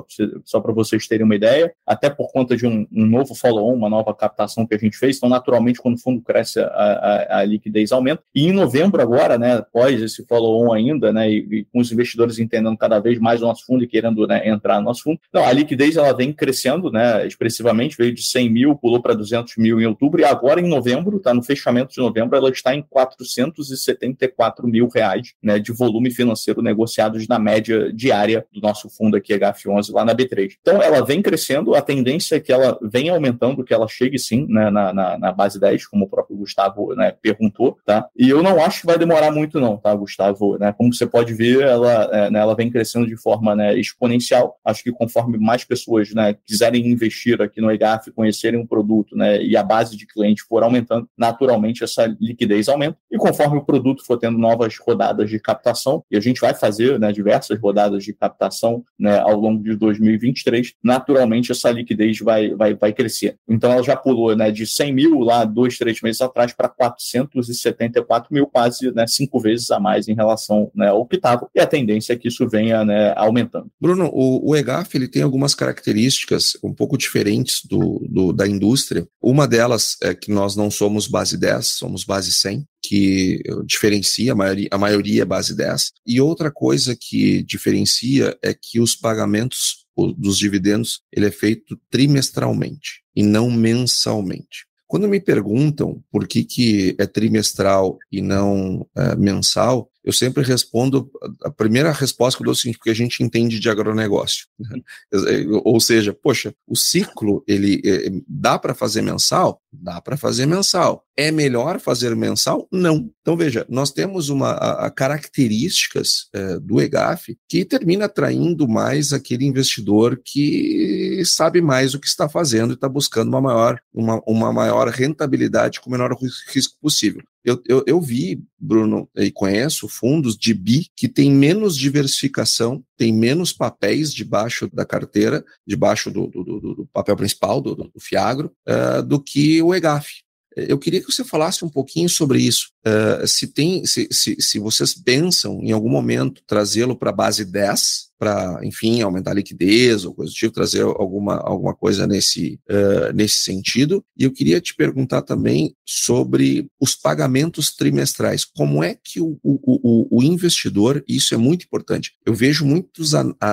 só para vocês terem uma ideia, até por conta de um, um novo follow-on, uma nova captação que a gente fez. Então, naturalmente, quando o fundo cresce, a, a, a liquidez aumenta. E em novembro agora, né, após esse follow-on ainda, né, e, e, com os investidores entendendo cada vez mais o nosso fundo e querendo né, entrar no nosso fundo, não, a liquidez ela vem crescendo, né, expressivamente, veio de 100 mil, pulou para 200 mil em outubro, e agora em novembro, tá, no fechamento de novembro, ela está em 474 mil reais, né, de volume financeiro negociados na média diária do nosso fundo aqui, HF11, lá na B3. Então, ela vem crescendo, a tendência é que ela venha aumentando, que ela chegue sim, né, na, na, na base 10, como o próprio Gustavo, né, perguntou, tá? E eu não acho que vai demorar muito não, tá, Gustavo? Né? Como você pode ver, ela, é, né, ela vem crescendo de forma né, exponencial, acho que com conforme mais pessoas né, quiserem investir aqui no EGAF, conhecerem o produto né, e a base de cliente for aumentando, naturalmente essa liquidez aumenta. E conforme o produto for tendo novas rodadas de captação, e a gente vai fazer né, diversas rodadas de captação né, ao longo de 2023, naturalmente essa liquidez vai, vai, vai crescer. Então ela já pulou né, de 100 mil lá dois, três meses atrás para 474 mil, quase né, cinco vezes a mais em relação né, ao que estava, e a tendência é que isso venha né, aumentando. Bruno, o, o EGAF ele tem algumas características um pouco diferentes do, do, da indústria. Uma delas é que nós não somos base 10, somos base 100 que diferencia, a maioria, a maioria é base 10. E outra coisa que diferencia é que os pagamentos dos dividendos ele é feito trimestralmente e não mensalmente. Quando me perguntam por que, que é trimestral e não é, mensal, eu sempre respondo, a primeira resposta que eu dou é o seguinte, porque a gente entende de agronegócio. Né? Ou seja, poxa, o ciclo, ele é, dá para fazer mensal? Dá para fazer mensal. É melhor fazer mensal? Não. Então, veja, nós temos uma a, a características é, do EGAF que termina atraindo mais aquele investidor que sabe mais o que está fazendo e está buscando uma maior, uma, uma maior rentabilidade com o menor risco possível. Eu, eu, eu, vi, Bruno, e conheço fundos de BI que tem menos diversificação, tem menos papéis debaixo da carteira, debaixo do, do, do, do papel principal, do, do Fiagro, uh, do que o EGAF. Eu queria que você falasse um pouquinho sobre isso. Uh, se tem, se, se, se vocês pensam em algum momento trazê-lo para a base 10, para, enfim, aumentar a liquidez ou coisa do tipo, trazer alguma, alguma coisa nesse, uh, nesse sentido. E eu queria te perguntar também sobre os pagamentos trimestrais. Como é que o, o, o, o investidor, isso é muito importante, eu vejo muitos,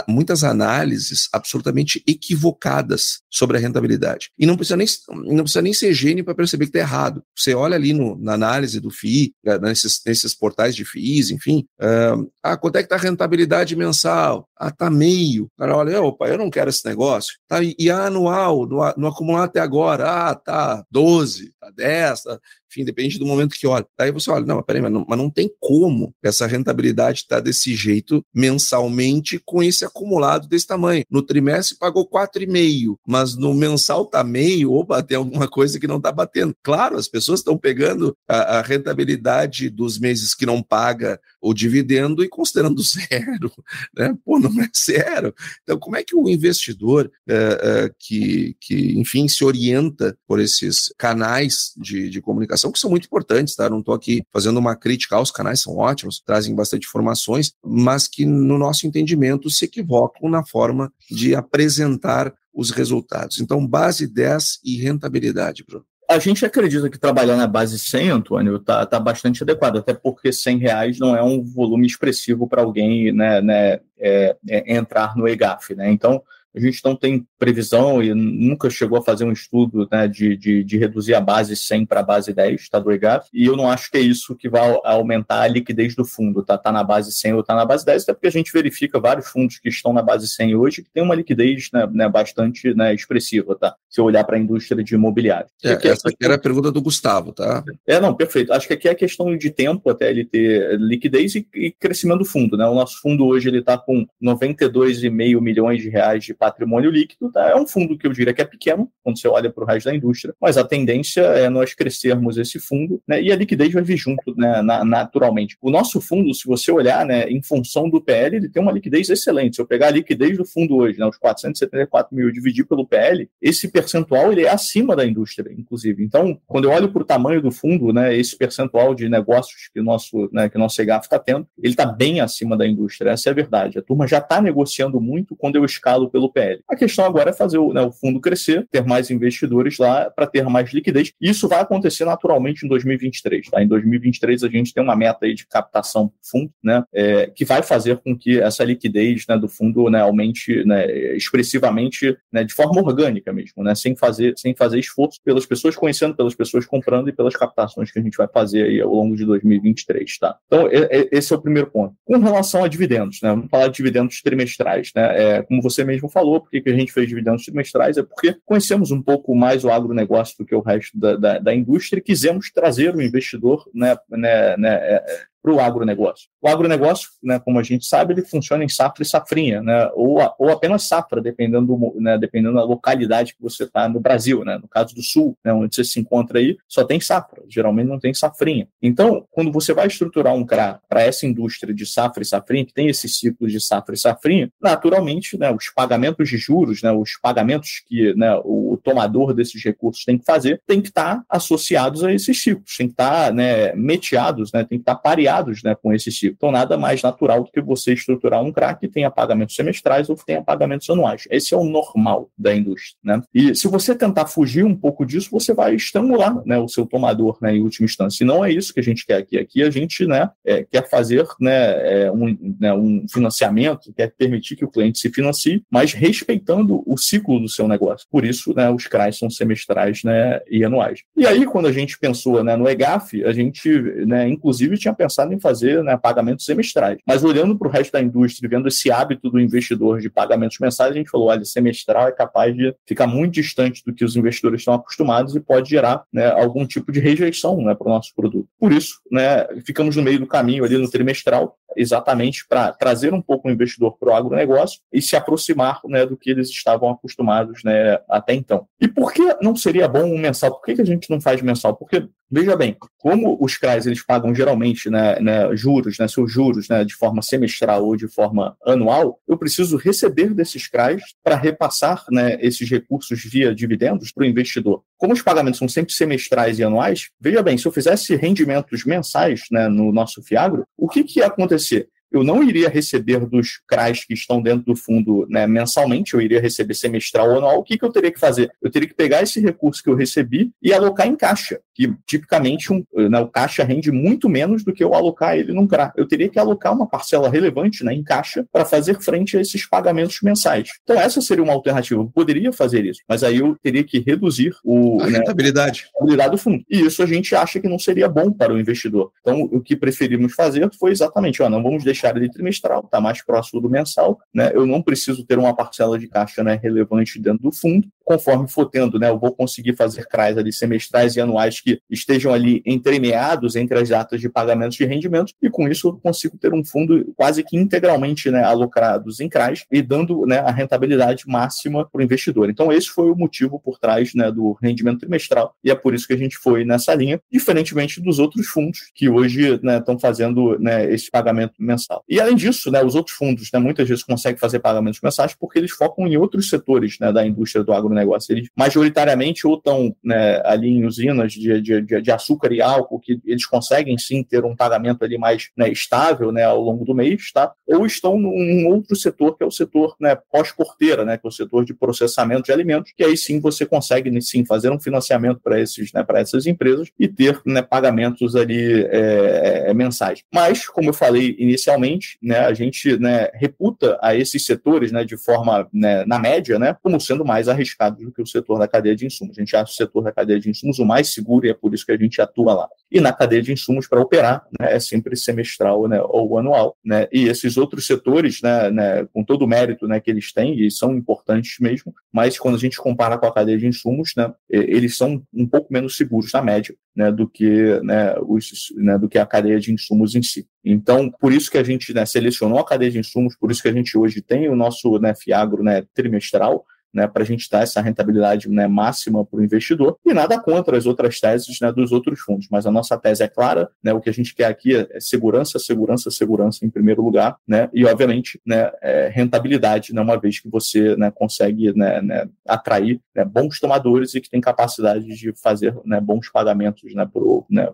muitas análises absolutamente equivocadas sobre a rentabilidade. E não precisa nem, não precisa nem ser gênio para perceber que está errado. Você olha ali no, na análise do FII, né, nesses, nesses portais de FIIs, enfim, uh, ah, quanto é que está a rentabilidade mensal? Ah, tá meio. O cara olha, opa, eu não quero esse negócio. Tá, e a anual, no, no acumulado até agora, ah, tá 12, tá 10, tá, enfim, depende do momento que olha. Daí você olha, não, mas peraí, mas não, mas não tem como essa rentabilidade estar tá desse jeito mensalmente com esse acumulado desse tamanho. No trimestre pagou 4,5, mas no mensal tá meio, opa, tem alguma coisa que não tá batendo. Claro, as pessoas estão pegando a, a rentabilidade dos meses que não paga o dividendo e considerando zero, né? Pô, não é zero. Então, como é que o investidor é, é, que, que, enfim, se orienta por esses canais de, de comunicação comunicação que são muito importantes, tá? Não estou aqui fazendo uma crítica aos canais, são ótimos, trazem bastante informações, mas que, no nosso entendimento, se equivocam na forma de apresentar os resultados. Então, base 10 e rentabilidade, Bruno. A gente acredita que trabalhar na base 100, Antônio, está tá bastante adequado, até porque 100 reais não é um volume expressivo para alguém né, né, é, é, entrar no EGAF. Né? Então, a gente não tem previsão e nunca chegou a fazer um estudo né, de, de, de, reduzir a base 100 para a base 10, tá, do EGAF, e eu não acho que é isso que vai aumentar a liquidez do fundo, tá, tá na base 100 ou tá na base 10, até porque a gente verifica vários fundos que estão na base 100 hoje que tem uma liquidez né, né, bastante né, expressiva, tá, se eu olhar para a indústria de imobiliário. É, essa aqui era a pergunta do Gustavo, tá? É, não, perfeito. Acho que aqui é questão de tempo até ele ter liquidez e, e crescimento do fundo, né, o nosso fundo hoje ele está com 92,5 milhões de reais de patrimônio líquido, tá? é um fundo que eu diria que é pequeno, quando você olha para o resto da indústria, mas a tendência é nós crescermos esse fundo né, e a liquidez vai vir junto né, na, naturalmente. O nosso fundo, se você olhar né, em função do PL, ele tem uma liquidez excelente. Se eu pegar a liquidez do fundo hoje, né, os 474 mil, dividir pelo PL, esse percentual ele é acima da indústria, inclusive. Então, quando eu olho para o tamanho do fundo, né, esse percentual de negócios que o nosso, né, que nosso EGAF está tendo, ele está bem acima da indústria. Essa é a verdade. A turma já está negociando muito quando eu escalo pelo PL. A questão agora é fazer o, né, o fundo crescer, ter mais investidores lá para ter mais liquidez. Isso vai acontecer naturalmente em 2023. Tá? Em 2023 a gente tem uma meta aí de captação fundo, né, é, que vai fazer com que essa liquidez né, do fundo né, aumente né, expressivamente né, de forma orgânica mesmo, né, sem fazer sem fazer esforço pelas pessoas conhecendo, pelas pessoas comprando e pelas captações que a gente vai fazer aí ao longo de 2023. Tá? Então esse é o primeiro ponto. Com relação a dividendos, né, vamos falar de dividendos trimestrais, né, é, como você mesmo falou, porque que a gente fez dividendos trimestrais é porque conhecemos um pouco mais o agronegócio do que o resto da, da, da indústria e quisemos trazer o investidor né, né, né, é, para o agronegócio. O agronegócio, né, como a gente sabe, ele funciona em safra e safrinha, né, ou, ou apenas safra, dependendo, né, dependendo da localidade que você está no Brasil. Né, no caso do Sul, né, onde você se encontra aí, só tem safra, geralmente não tem safrinha. Então, quando você vai estruturar um CRA para essa indústria de safra e safrinha, que tem esses ciclos de safra e safrinha, naturalmente, né, os pagamentos de juros, né, os pagamentos que né, o, o tomador desses recursos tem que fazer, tem que estar tá associados a esses ciclos, tem que estar tá, né, meteados, né, tem que estar tá pareados né, com esse ciclo. Então, nada mais natural do que você estruturar um CRA que tenha pagamentos semestrais ou que tenha pagamentos anuais. Esse é o normal da indústria. Né? E se você tentar fugir um pouco disso, você vai estrangular né, o seu tomador né, em última instância. E não é isso que a gente quer aqui. Aqui a gente né, é, quer fazer né, é, um, né, um financiamento, quer permitir que o cliente se financie, mas respeitando o ciclo do seu negócio. Por isso, né, os CRAs são semestrais né, e anuais. E aí, quando a gente pensou né, no EGAF, a gente, né, inclusive, tinha pensado em fazer né, pagamentos semestrais. Mas olhando para o resto da indústria, vendo esse hábito do investidor de pagamentos mensais, a gente falou: olha, semestral é capaz de ficar muito distante do que os investidores estão acostumados e pode gerar né, algum tipo de rejeição né, para o nosso produto. Por isso, né, ficamos no meio do caminho ali no trimestral, exatamente para trazer um pouco o investidor para o agronegócio e se aproximar né, do que eles estavam acostumados né, até então. E por que não seria bom um mensal? Por que, que a gente não faz mensal? Porque Veja bem, como os CRAs eles pagam geralmente né, né, juros, né, seus juros né, de forma semestral ou de forma anual, eu preciso receber desses CRAs para repassar né, esses recursos via dividendos para o investidor. Como os pagamentos são sempre semestrais e anuais, veja bem, se eu fizesse rendimentos mensais né, no nosso Fiagro, o que, que ia acontecer? shit. Eu não iria receber dos CRAs que estão dentro do fundo né, mensalmente, eu iria receber semestral ou anual. O que, que eu teria que fazer? Eu teria que pegar esse recurso que eu recebi e alocar em caixa, que tipicamente um, né, o caixa rende muito menos do que eu alocar ele num CRA. Eu teria que alocar uma parcela relevante né, em caixa para fazer frente a esses pagamentos mensais. Então, essa seria uma alternativa. Eu poderia fazer isso, mas aí eu teria que reduzir o, a né, rentabilidade. a rentabilidade do fundo. E isso a gente acha que não seria bom para o investidor. Então, o que preferimos fazer foi exatamente, ó, não vamos deixar deixar ele trimestral, está mais próximo do mensal, né? Eu não preciso ter uma parcela de caixa né, relevante dentro do fundo. Conforme for tendo, né, eu vou conseguir fazer CRAs ali semestrais e anuais que estejam ali entremeados entre as datas de pagamentos de rendimentos, e com isso eu consigo ter um fundo quase que integralmente né, alocados em CRAs e dando né, a rentabilidade máxima para o investidor. Então, esse foi o motivo por trás né, do rendimento trimestral, e é por isso que a gente foi nessa linha, diferentemente dos outros fundos que hoje estão né, fazendo né, esse pagamento mensal. E além disso, né, os outros fundos né, muitas vezes conseguem fazer pagamentos mensais porque eles focam em outros setores né, da indústria do agronegócio. Eles majoritariamente ou estão né, ali em usinas de, de, de, açúcar e álcool, que eles conseguem sim ter um pagamento ali mais né, estável né, ao longo do mês, tá? ou estão num outro setor, que é o setor né, pós-porteira, né, que é o setor de processamento de alimentos, que aí sim você consegue sim fazer um financiamento para esses, né, para essas empresas e ter né, pagamentos ali é, é, mensais. Mas, como eu falei inicialmente, né, a gente né, reputa a esses setores, né, de forma, né, na média, né, como sendo mais arriscados do que o setor da cadeia de insumos. A gente acha o setor da cadeia de insumos o mais seguro e é por isso que a gente atua lá. E na cadeia de insumos, para operar, né, é sempre semestral né, ou anual. Né, e esses outros setores, né, né, com todo o mérito né, que eles têm, e são importantes mesmo, mas quando a gente compara com a cadeia de insumos, né, eles são um pouco menos seguros, na média, né, do, que, né, os, né, do que a cadeia de insumos em si. Então, por isso que a gente né, selecionou a cadeia de insumos, por isso que a gente hoje tem o nosso né, FIAGRO né, trimestral, né, para a gente dar essa rentabilidade né, máxima para o investidor, e nada contra as outras teses né, dos outros fundos, mas a nossa tese é clara, né, o que a gente quer aqui é segurança, segurança, segurança em primeiro lugar, né, e obviamente né, é rentabilidade, né, uma vez que você né, consegue né, né, atrair né, bons tomadores e que tem capacidade de fazer né, bons pagamentos né, para o né,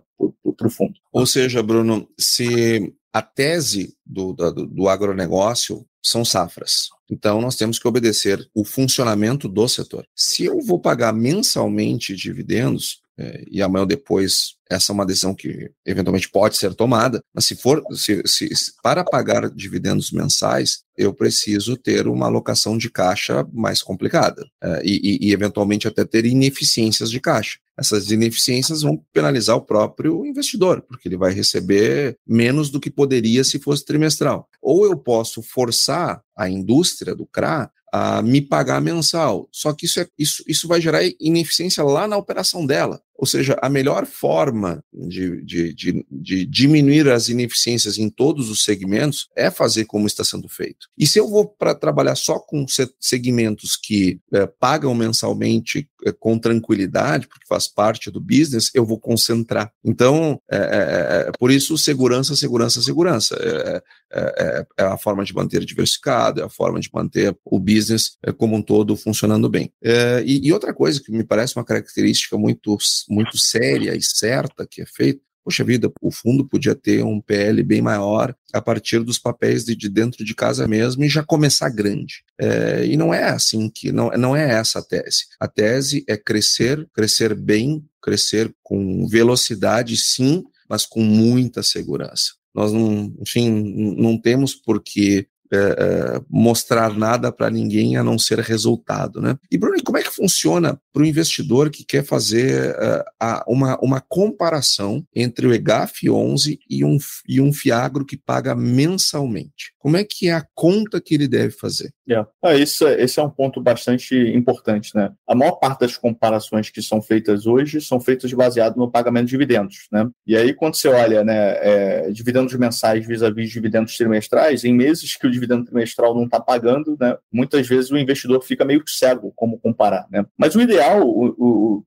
fundo. Ou seja, Bruno, se a tese do, do, do agronegócio são safras. Então, nós temos que obedecer o funcionamento do setor. Se eu vou pagar mensalmente dividendos, é, e amanhã ou depois essa é uma decisão que eventualmente pode ser tomada, mas se for se, se, para pagar dividendos mensais, eu preciso ter uma alocação de caixa mais complicada é, e, e, eventualmente até ter ineficiências de caixa. Essas ineficiências vão penalizar o próprio investidor, porque ele vai receber menos do que poderia se fosse trimestral. Ou eu posso forçar a indústria do CRA a me pagar mensal. Só que isso, é, isso, isso vai gerar ineficiência lá na operação dela. Ou seja, a melhor forma de, de, de, de diminuir as ineficiências em todos os segmentos é fazer como está sendo feito. E se eu vou para trabalhar só com segmentos que é, pagam mensalmente com tranquilidade, porque faz parte do business, eu vou concentrar. Então, é, é, é por isso, segurança, segurança, segurança. É, é, é, a forma de manter diversificado, é a forma de manter o business como um todo funcionando bem. E, e, outra coisa que me parece uma característica muito, muito séria e certa que é feita poxa vida, o fundo podia ter um PL bem maior a partir dos papéis de, de dentro de casa mesmo e já começar grande. É, e não é assim que, não, não é essa a tese. A tese é crescer, crescer bem, crescer com velocidade, sim, mas com muita segurança. Nós não, enfim, não temos por que é, é, mostrar nada para ninguém a não ser resultado, né? E Bruno, como é que funciona para o investidor que quer fazer uh, a, uma, uma comparação entre o EGAF 11 e um, e um Fiagro que paga mensalmente? Como é que é a conta que ele deve fazer? Yeah. Ah, isso, é, esse é um ponto bastante importante, né? A maior parte das comparações que são feitas hoje são feitas baseado no pagamento de dividendos, né? E aí, quando você olha, né, é, dividendos mensais vis-à-vis -vis dividendos trimestrais, em meses que o dividendo trimestral não está pagando, né, muitas vezes o investidor fica meio cego como comparar, né? Mas o ideal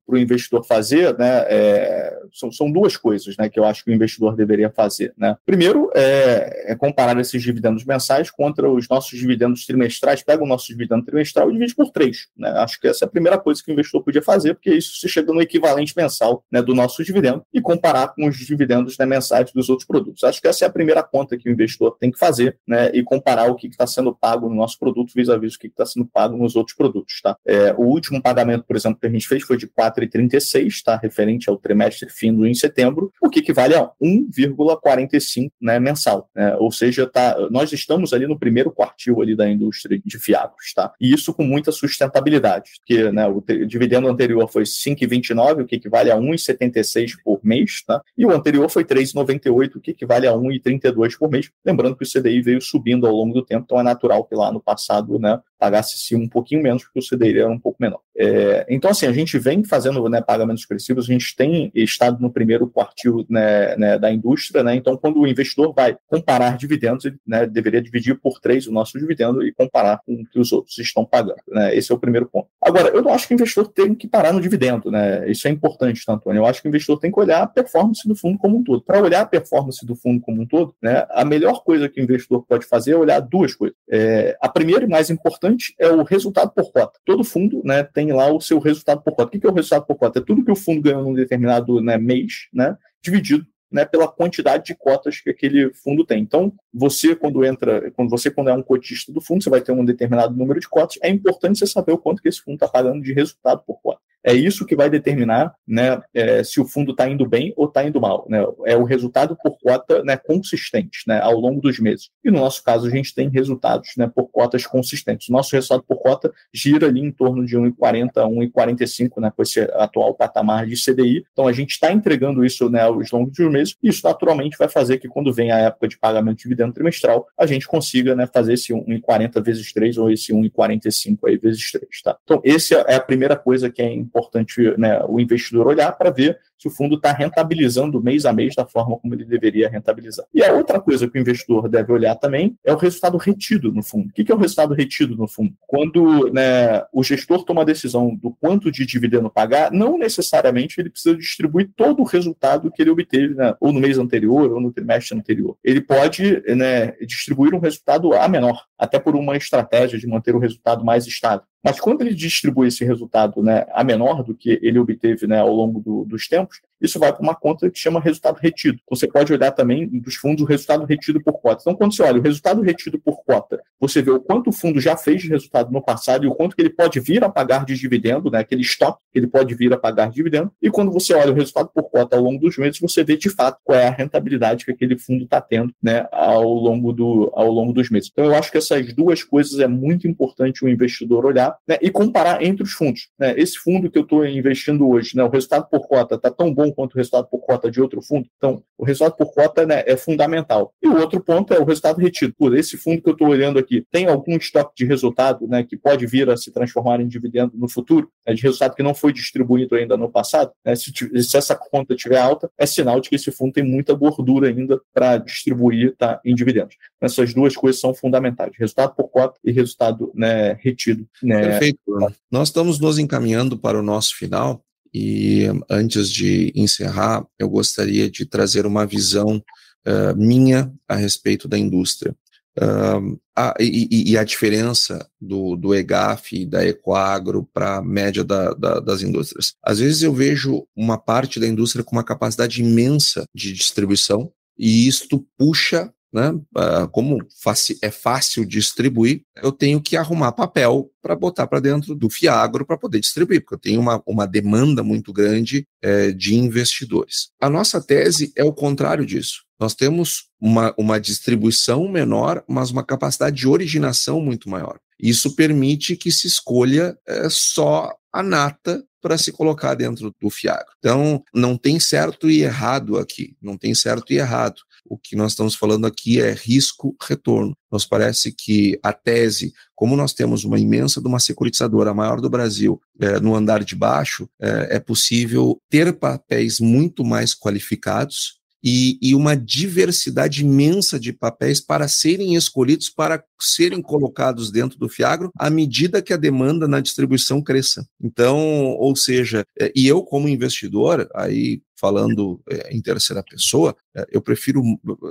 para o investidor fazer, né, é, são, são, duas coisas, né, que eu acho que o investidor deveria fazer, né? Primeiro é, é comparar esses dividendos mensais contra os nossos dividendos trimestrais, pega o nosso dividendo trimestral e divide por três, né? Acho que essa é a primeira coisa que o investidor podia fazer, porque isso se chega no equivalente mensal, né, do nosso dividendo e comparar com os dividendos né, mensais dos outros produtos. Acho que essa é a primeira conta que o investidor tem que fazer, né, e comparar o que está sendo pago no nosso produto vis-à-vis -vis o que está sendo pago nos outros produtos, tá? É, o último pagamento, por exemplo, que a gente fez foi de 4,36, tá? Referente ao trimestre findo em setembro, o que equivale a 1,45 né, mensal. Né? Ou seja, tá, nós estamos ali no primeiro quartil ali da indústria de fiagros, tá? E isso com muita sustentabilidade, porque né, o dividendo anterior foi 5,29, o que equivale a 1,76 por mês, tá? E o anterior foi 3,98, o que equivale a 1,32 por mês. Lembrando que o CDI veio subindo ao longo do tempo, então é natural que lá no passado, né, pagasse-se um pouquinho menos, porque o CDI era um pouco menor. É, então, assim, a gente vem fazendo né, pagamentos expressivos, a gente tem estado no primeiro quartil né, né, da indústria, né, então quando o investidor vai comparar dividendos, ele né, deveria dividir por três o nosso dividendo e comparar com o que os outros estão pagando. Né, esse é o primeiro ponto. Agora, eu não acho que o investidor tem que parar no dividendo, isso é importante, tá, Antônio? Eu acho que o investidor tem que olhar a performance do fundo como um todo. Para olhar a performance do fundo como um todo, a melhor coisa que o investidor pode fazer é olhar duas coisas. É, a primeira e mais importante é o resultado por cota. Todo fundo né, tem lá o seu resultado por cota. O que é o resultado por cota? É tudo que o fundo ganhou num determinado né, mês, né, dividido né, pela quantidade de cotas que aquele fundo tem. Então, você quando entra, quando você quando é um cotista do fundo, você vai ter um determinado número de cotas. É importante você saber o quanto que esse fundo está pagando de resultado por cota. É isso que vai determinar né, é, se o fundo está indo bem ou está indo mal. Né? É o resultado por cota né, consistente né, ao longo dos meses. E no nosso caso, a gente tem resultados né, por cotas consistentes. O nosso resultado por cota gira ali em torno de 1,40 a 1,45 né, com esse atual patamar de CDI. Então, a gente está entregando isso né, aos longos dos meses. E isso, naturalmente, vai fazer que quando vem a época de pagamento de dividendo trimestral, a gente consiga né, fazer esse 1,40 vezes 3 ou esse 1,45 aí vezes 3. Tá? Então, essa é a primeira coisa que é importante importante né, o investidor olhar para ver se o fundo está rentabilizando mês a mês da forma como ele deveria rentabilizar. E a outra coisa que o investidor deve olhar também é o resultado retido no fundo. O que é o resultado retido no fundo? Quando né, o gestor toma a decisão do quanto de dividendo pagar, não necessariamente ele precisa distribuir todo o resultado que ele obteve, né, ou no mês anterior, ou no trimestre anterior. Ele pode né, distribuir um resultado a menor, até por uma estratégia de manter o resultado mais estável. Mas quando ele distribui esse resultado né, a menor do que ele obteve né, ao longo do, dos tempos, exemple. Isso vai para uma conta que chama resultado retido. Você pode olhar também dos fundos o resultado retido por cota. Então, quando você olha o resultado retido por cota, você vê o quanto o fundo já fez de resultado no passado e o quanto que ele pode vir a pagar de dividendo, né, aquele estoque que ele pode vir a pagar de dividendo. E quando você olha o resultado por cota ao longo dos meses, você vê de fato qual é a rentabilidade que aquele fundo está tendo né, ao, longo do, ao longo dos meses. Então, eu acho que essas duas coisas é muito importante o investidor olhar né, e comparar entre os fundos. Né? Esse fundo que eu estou investindo hoje, né, o resultado por cota está tão bom bom quanto o resultado por cota de outro fundo. Então, o resultado por cota né, é fundamental. E o outro ponto é o resultado retido. Por esse fundo que eu estou olhando aqui, tem algum estoque de resultado né, que pode vir a se transformar em dividendo no futuro, né, de resultado que não foi distribuído ainda no passado? Né, se, se, essa conta estiver alta, é sinal de que esse fundo tem muita gordura ainda para distribuir tá, em dividendos. Essas duas coisas são fundamentais: resultado por cota e resultado né, retido. Né? Perfeito. Nós estamos nos encaminhando para o nosso final. E antes de encerrar, eu gostaria de trazer uma visão uh, minha a respeito da indústria. Uh, a, e, e, a diferença do, do EGAF da Ecoagro para a média da, da, das indústrias. Às vezes eu vejo uma parte da indústria com uma capacidade imensa de distribuição, e isto puxa né? Uh, como é fácil distribuir, eu tenho que arrumar papel para botar para dentro do Fiagro para poder distribuir, porque eu tenho uma, uma demanda muito grande é, de investidores. A nossa tese é o contrário disso. Nós temos uma, uma distribuição menor, mas uma capacidade de originação muito maior. Isso permite que se escolha é, só a nata para se colocar dentro do Fiagro. Então, não tem certo e errado aqui, não tem certo e errado. O que nós estamos falando aqui é risco-retorno. Nos parece que a tese, como nós temos uma imensa de uma securitizadora, a maior do Brasil, é, no andar de baixo, é, é possível ter papéis muito mais qualificados e, e, uma diversidade imensa de papéis para serem escolhidos, para serem colocados dentro do Fiagro, à medida que a demanda na distribuição cresça. Então, ou seja, é, e eu como investidor, aí falando é, em terceira pessoa, é, eu prefiro,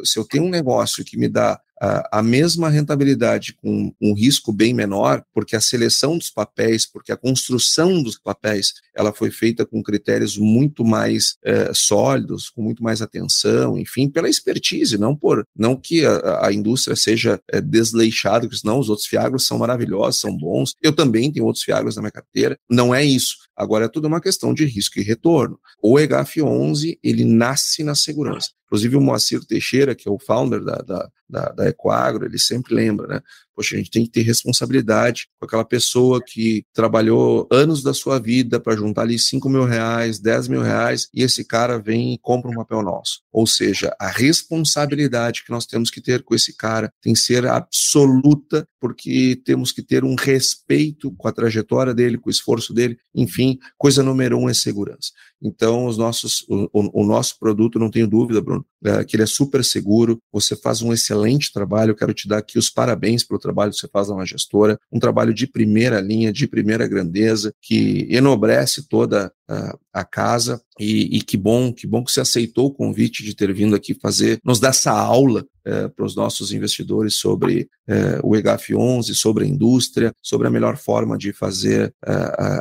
se eu tenho um negócio que me dá a, mesma rentabilidade com um risco bem menor, porque a seleção dos papéis, porque a construção dos papéis, ela foi feita com critérios muito mais é, sólidos, com muito mais atenção, enfim, pela expertise, não por não que a, a indústria seja é, desleixada, porque senão os outros fiagros são maravilhosos, são bons. Eu também tenho outros fiagros na minha carteira. Não é isso. Agora é tudo uma questão de risco e retorno. O EGAF11, ele nasce na segurança. Inclusive o Moacir Teixeira, que é o founder da, da, da, da Ecoagro, ele sempre lembra, né? Poxa, a gente tem que ter responsabilidade com aquela pessoa que trabalhou anos da sua vida para juntar ali 5 mil reais, 10 mil reais, e esse cara vem e compra um papel nosso. Ou seja, a responsabilidade que nós temos que ter com esse cara tem que ser absoluta, porque temos que ter um respeito com a trajetória dele, com o esforço dele. Enfim, coisa número um é segurança. Então, os nossos, o, o, nosso produto, não tenho dúvida, Bruno, que ele é super seguro. Você faz um excelente trabalho. Eu quero te dar aqui os parabéns pelo trabalho que você faz na gestora, um trabalho de primeira linha, de primeira grandeza, que enobrece toda a, a casa. E, e, que bom, que bom que você aceitou o convite de ter vindo aqui fazer, nos dar essa aula é, para os nossos investidores sobre é, o EGAF11, sobre a indústria, sobre a melhor forma de fazer é,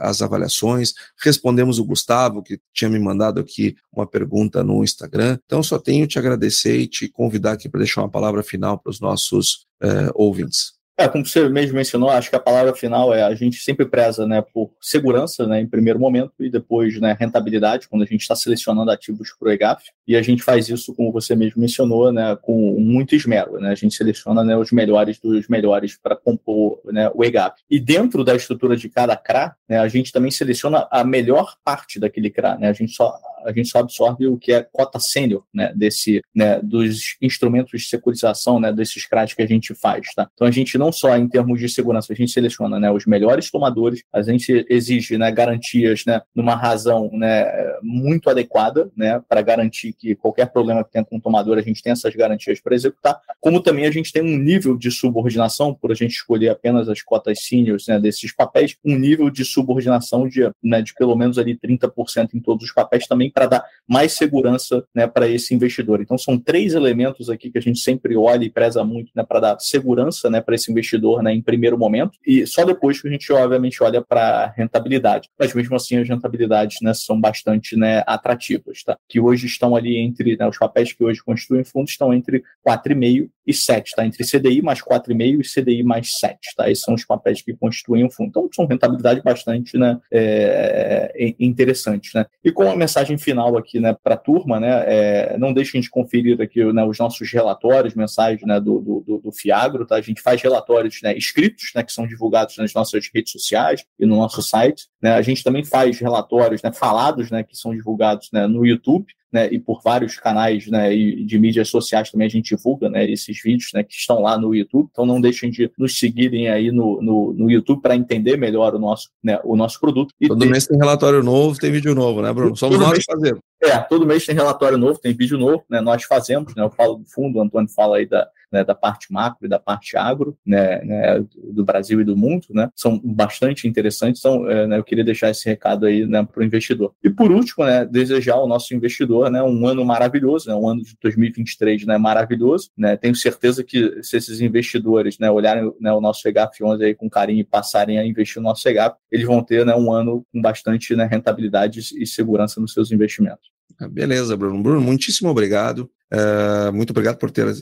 as avaliações. Respondemos o Gustavo, que tinha me mandado aqui uma pergunta no Instagram. Então, só tenho te agradecer e te convidar aqui para deixar uma palavra final para os nossos é, ouvintes. É, como você mesmo mencionou, acho que a palavra final é a gente sempre preza né, por segurança né, em primeiro momento e depois né, rentabilidade, quando a gente está selecionando ativos para o EGAF. E a gente faz isso, como você mesmo mencionou, né, com muito esmero. Né? A gente seleciona né, os melhores dos melhores para compor né, o EGAF. E dentro da estrutura de cada CRA, né, a gente também seleciona a melhor parte daquele CRA. Né? A gente só a gente só absorve o que é cota sênior, né, desse, né, dos instrumentos de securização, né, desses CRAs que a gente faz, tá? Então a gente não só em termos de segurança, a gente seleciona, né, os melhores tomadores, a gente exige, né, garantias, né, numa razão, né, muito adequada, né, para garantir que qualquer problema que tenha com o tomador, a gente tem essas garantias para executar, como também a gente tem um nível de subordinação, por a gente escolher apenas as cotas seniors, né, desses papéis, um nível de subordinação de, né, de pelo menos ali 30% em todos os papéis também para dar mais segurança né, para esse investidor. Então, são três elementos aqui que a gente sempre olha e preza muito né, para dar segurança né, para esse investidor né, em primeiro momento, e só depois que a gente, obviamente, olha para rentabilidade. Mas, mesmo assim, as rentabilidades né, são bastante né, atrativas, tá? que hoje estão ali entre, né, os papéis que hoje constituem fundos estão entre 4,5% e 7%, tá? entre CDI mais 4,5% e CDI mais 7%. Tá? Esses são os papéis que constituem o fundo. Então, são rentabilidades bastante né, é interessantes. Né? E com a mensagem final aqui né, para a turma, né, é, não deixem de conferir aqui né, os nossos relatórios mensais né, do, do, do, Fiagro. Tá? A gente faz relatórios né, escritos, né, que são divulgados nas nossas redes sociais e no nosso site. Né? A gente também faz relatórios né, falados, né, que são divulgados né, no YouTube, né, e por vários canais né, de mídias sociais também a gente divulga né, esses vídeos né, que estão lá no YouTube. Então não deixem de nos seguirem aí no, no, no YouTube para entender melhor o nosso, né, o nosso produto. E todo mês tem relatório novo, tem vídeo novo, né, Bruno? Somos todo nós mês... que fazemos. É, todo mês tem relatório novo, tem vídeo novo, né? Nós fazemos, né? Eu falo do fundo, o Antônio fala aí da, né, da parte macro e da parte agro, né, né, do Brasil e do mundo, né? São bastante interessantes. Então, é, né, eu queria deixar esse recado aí né, para o investidor. E por último, né, desejar ao nosso investidor né, um ano maravilhoso, né, um ano de 2023 né, maravilhoso. Né? Tenho certeza que se esses investidores né, olharem né, o nosso EGAF11 aí com carinho e passarem a investir no nosso EGAF, eles vão ter né, um ano com bastante né, rentabilidade e segurança nos seus investimentos. Ah, beleza, Bruno. Bruno, muitíssimo obrigado. Uh, muito obrigado por ter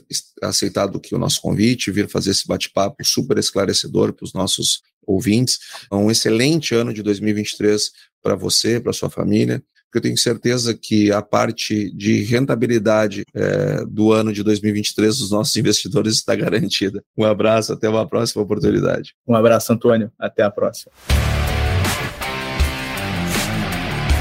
aceitado aqui o nosso convite, vir fazer esse bate-papo super esclarecedor para os nossos ouvintes. Um excelente ano de 2023 para você, para sua família. Eu tenho certeza que a parte de rentabilidade é, do ano de 2023 dos nossos investidores está garantida. Um abraço, até uma próxima oportunidade. Um abraço, Antônio. Até a próxima.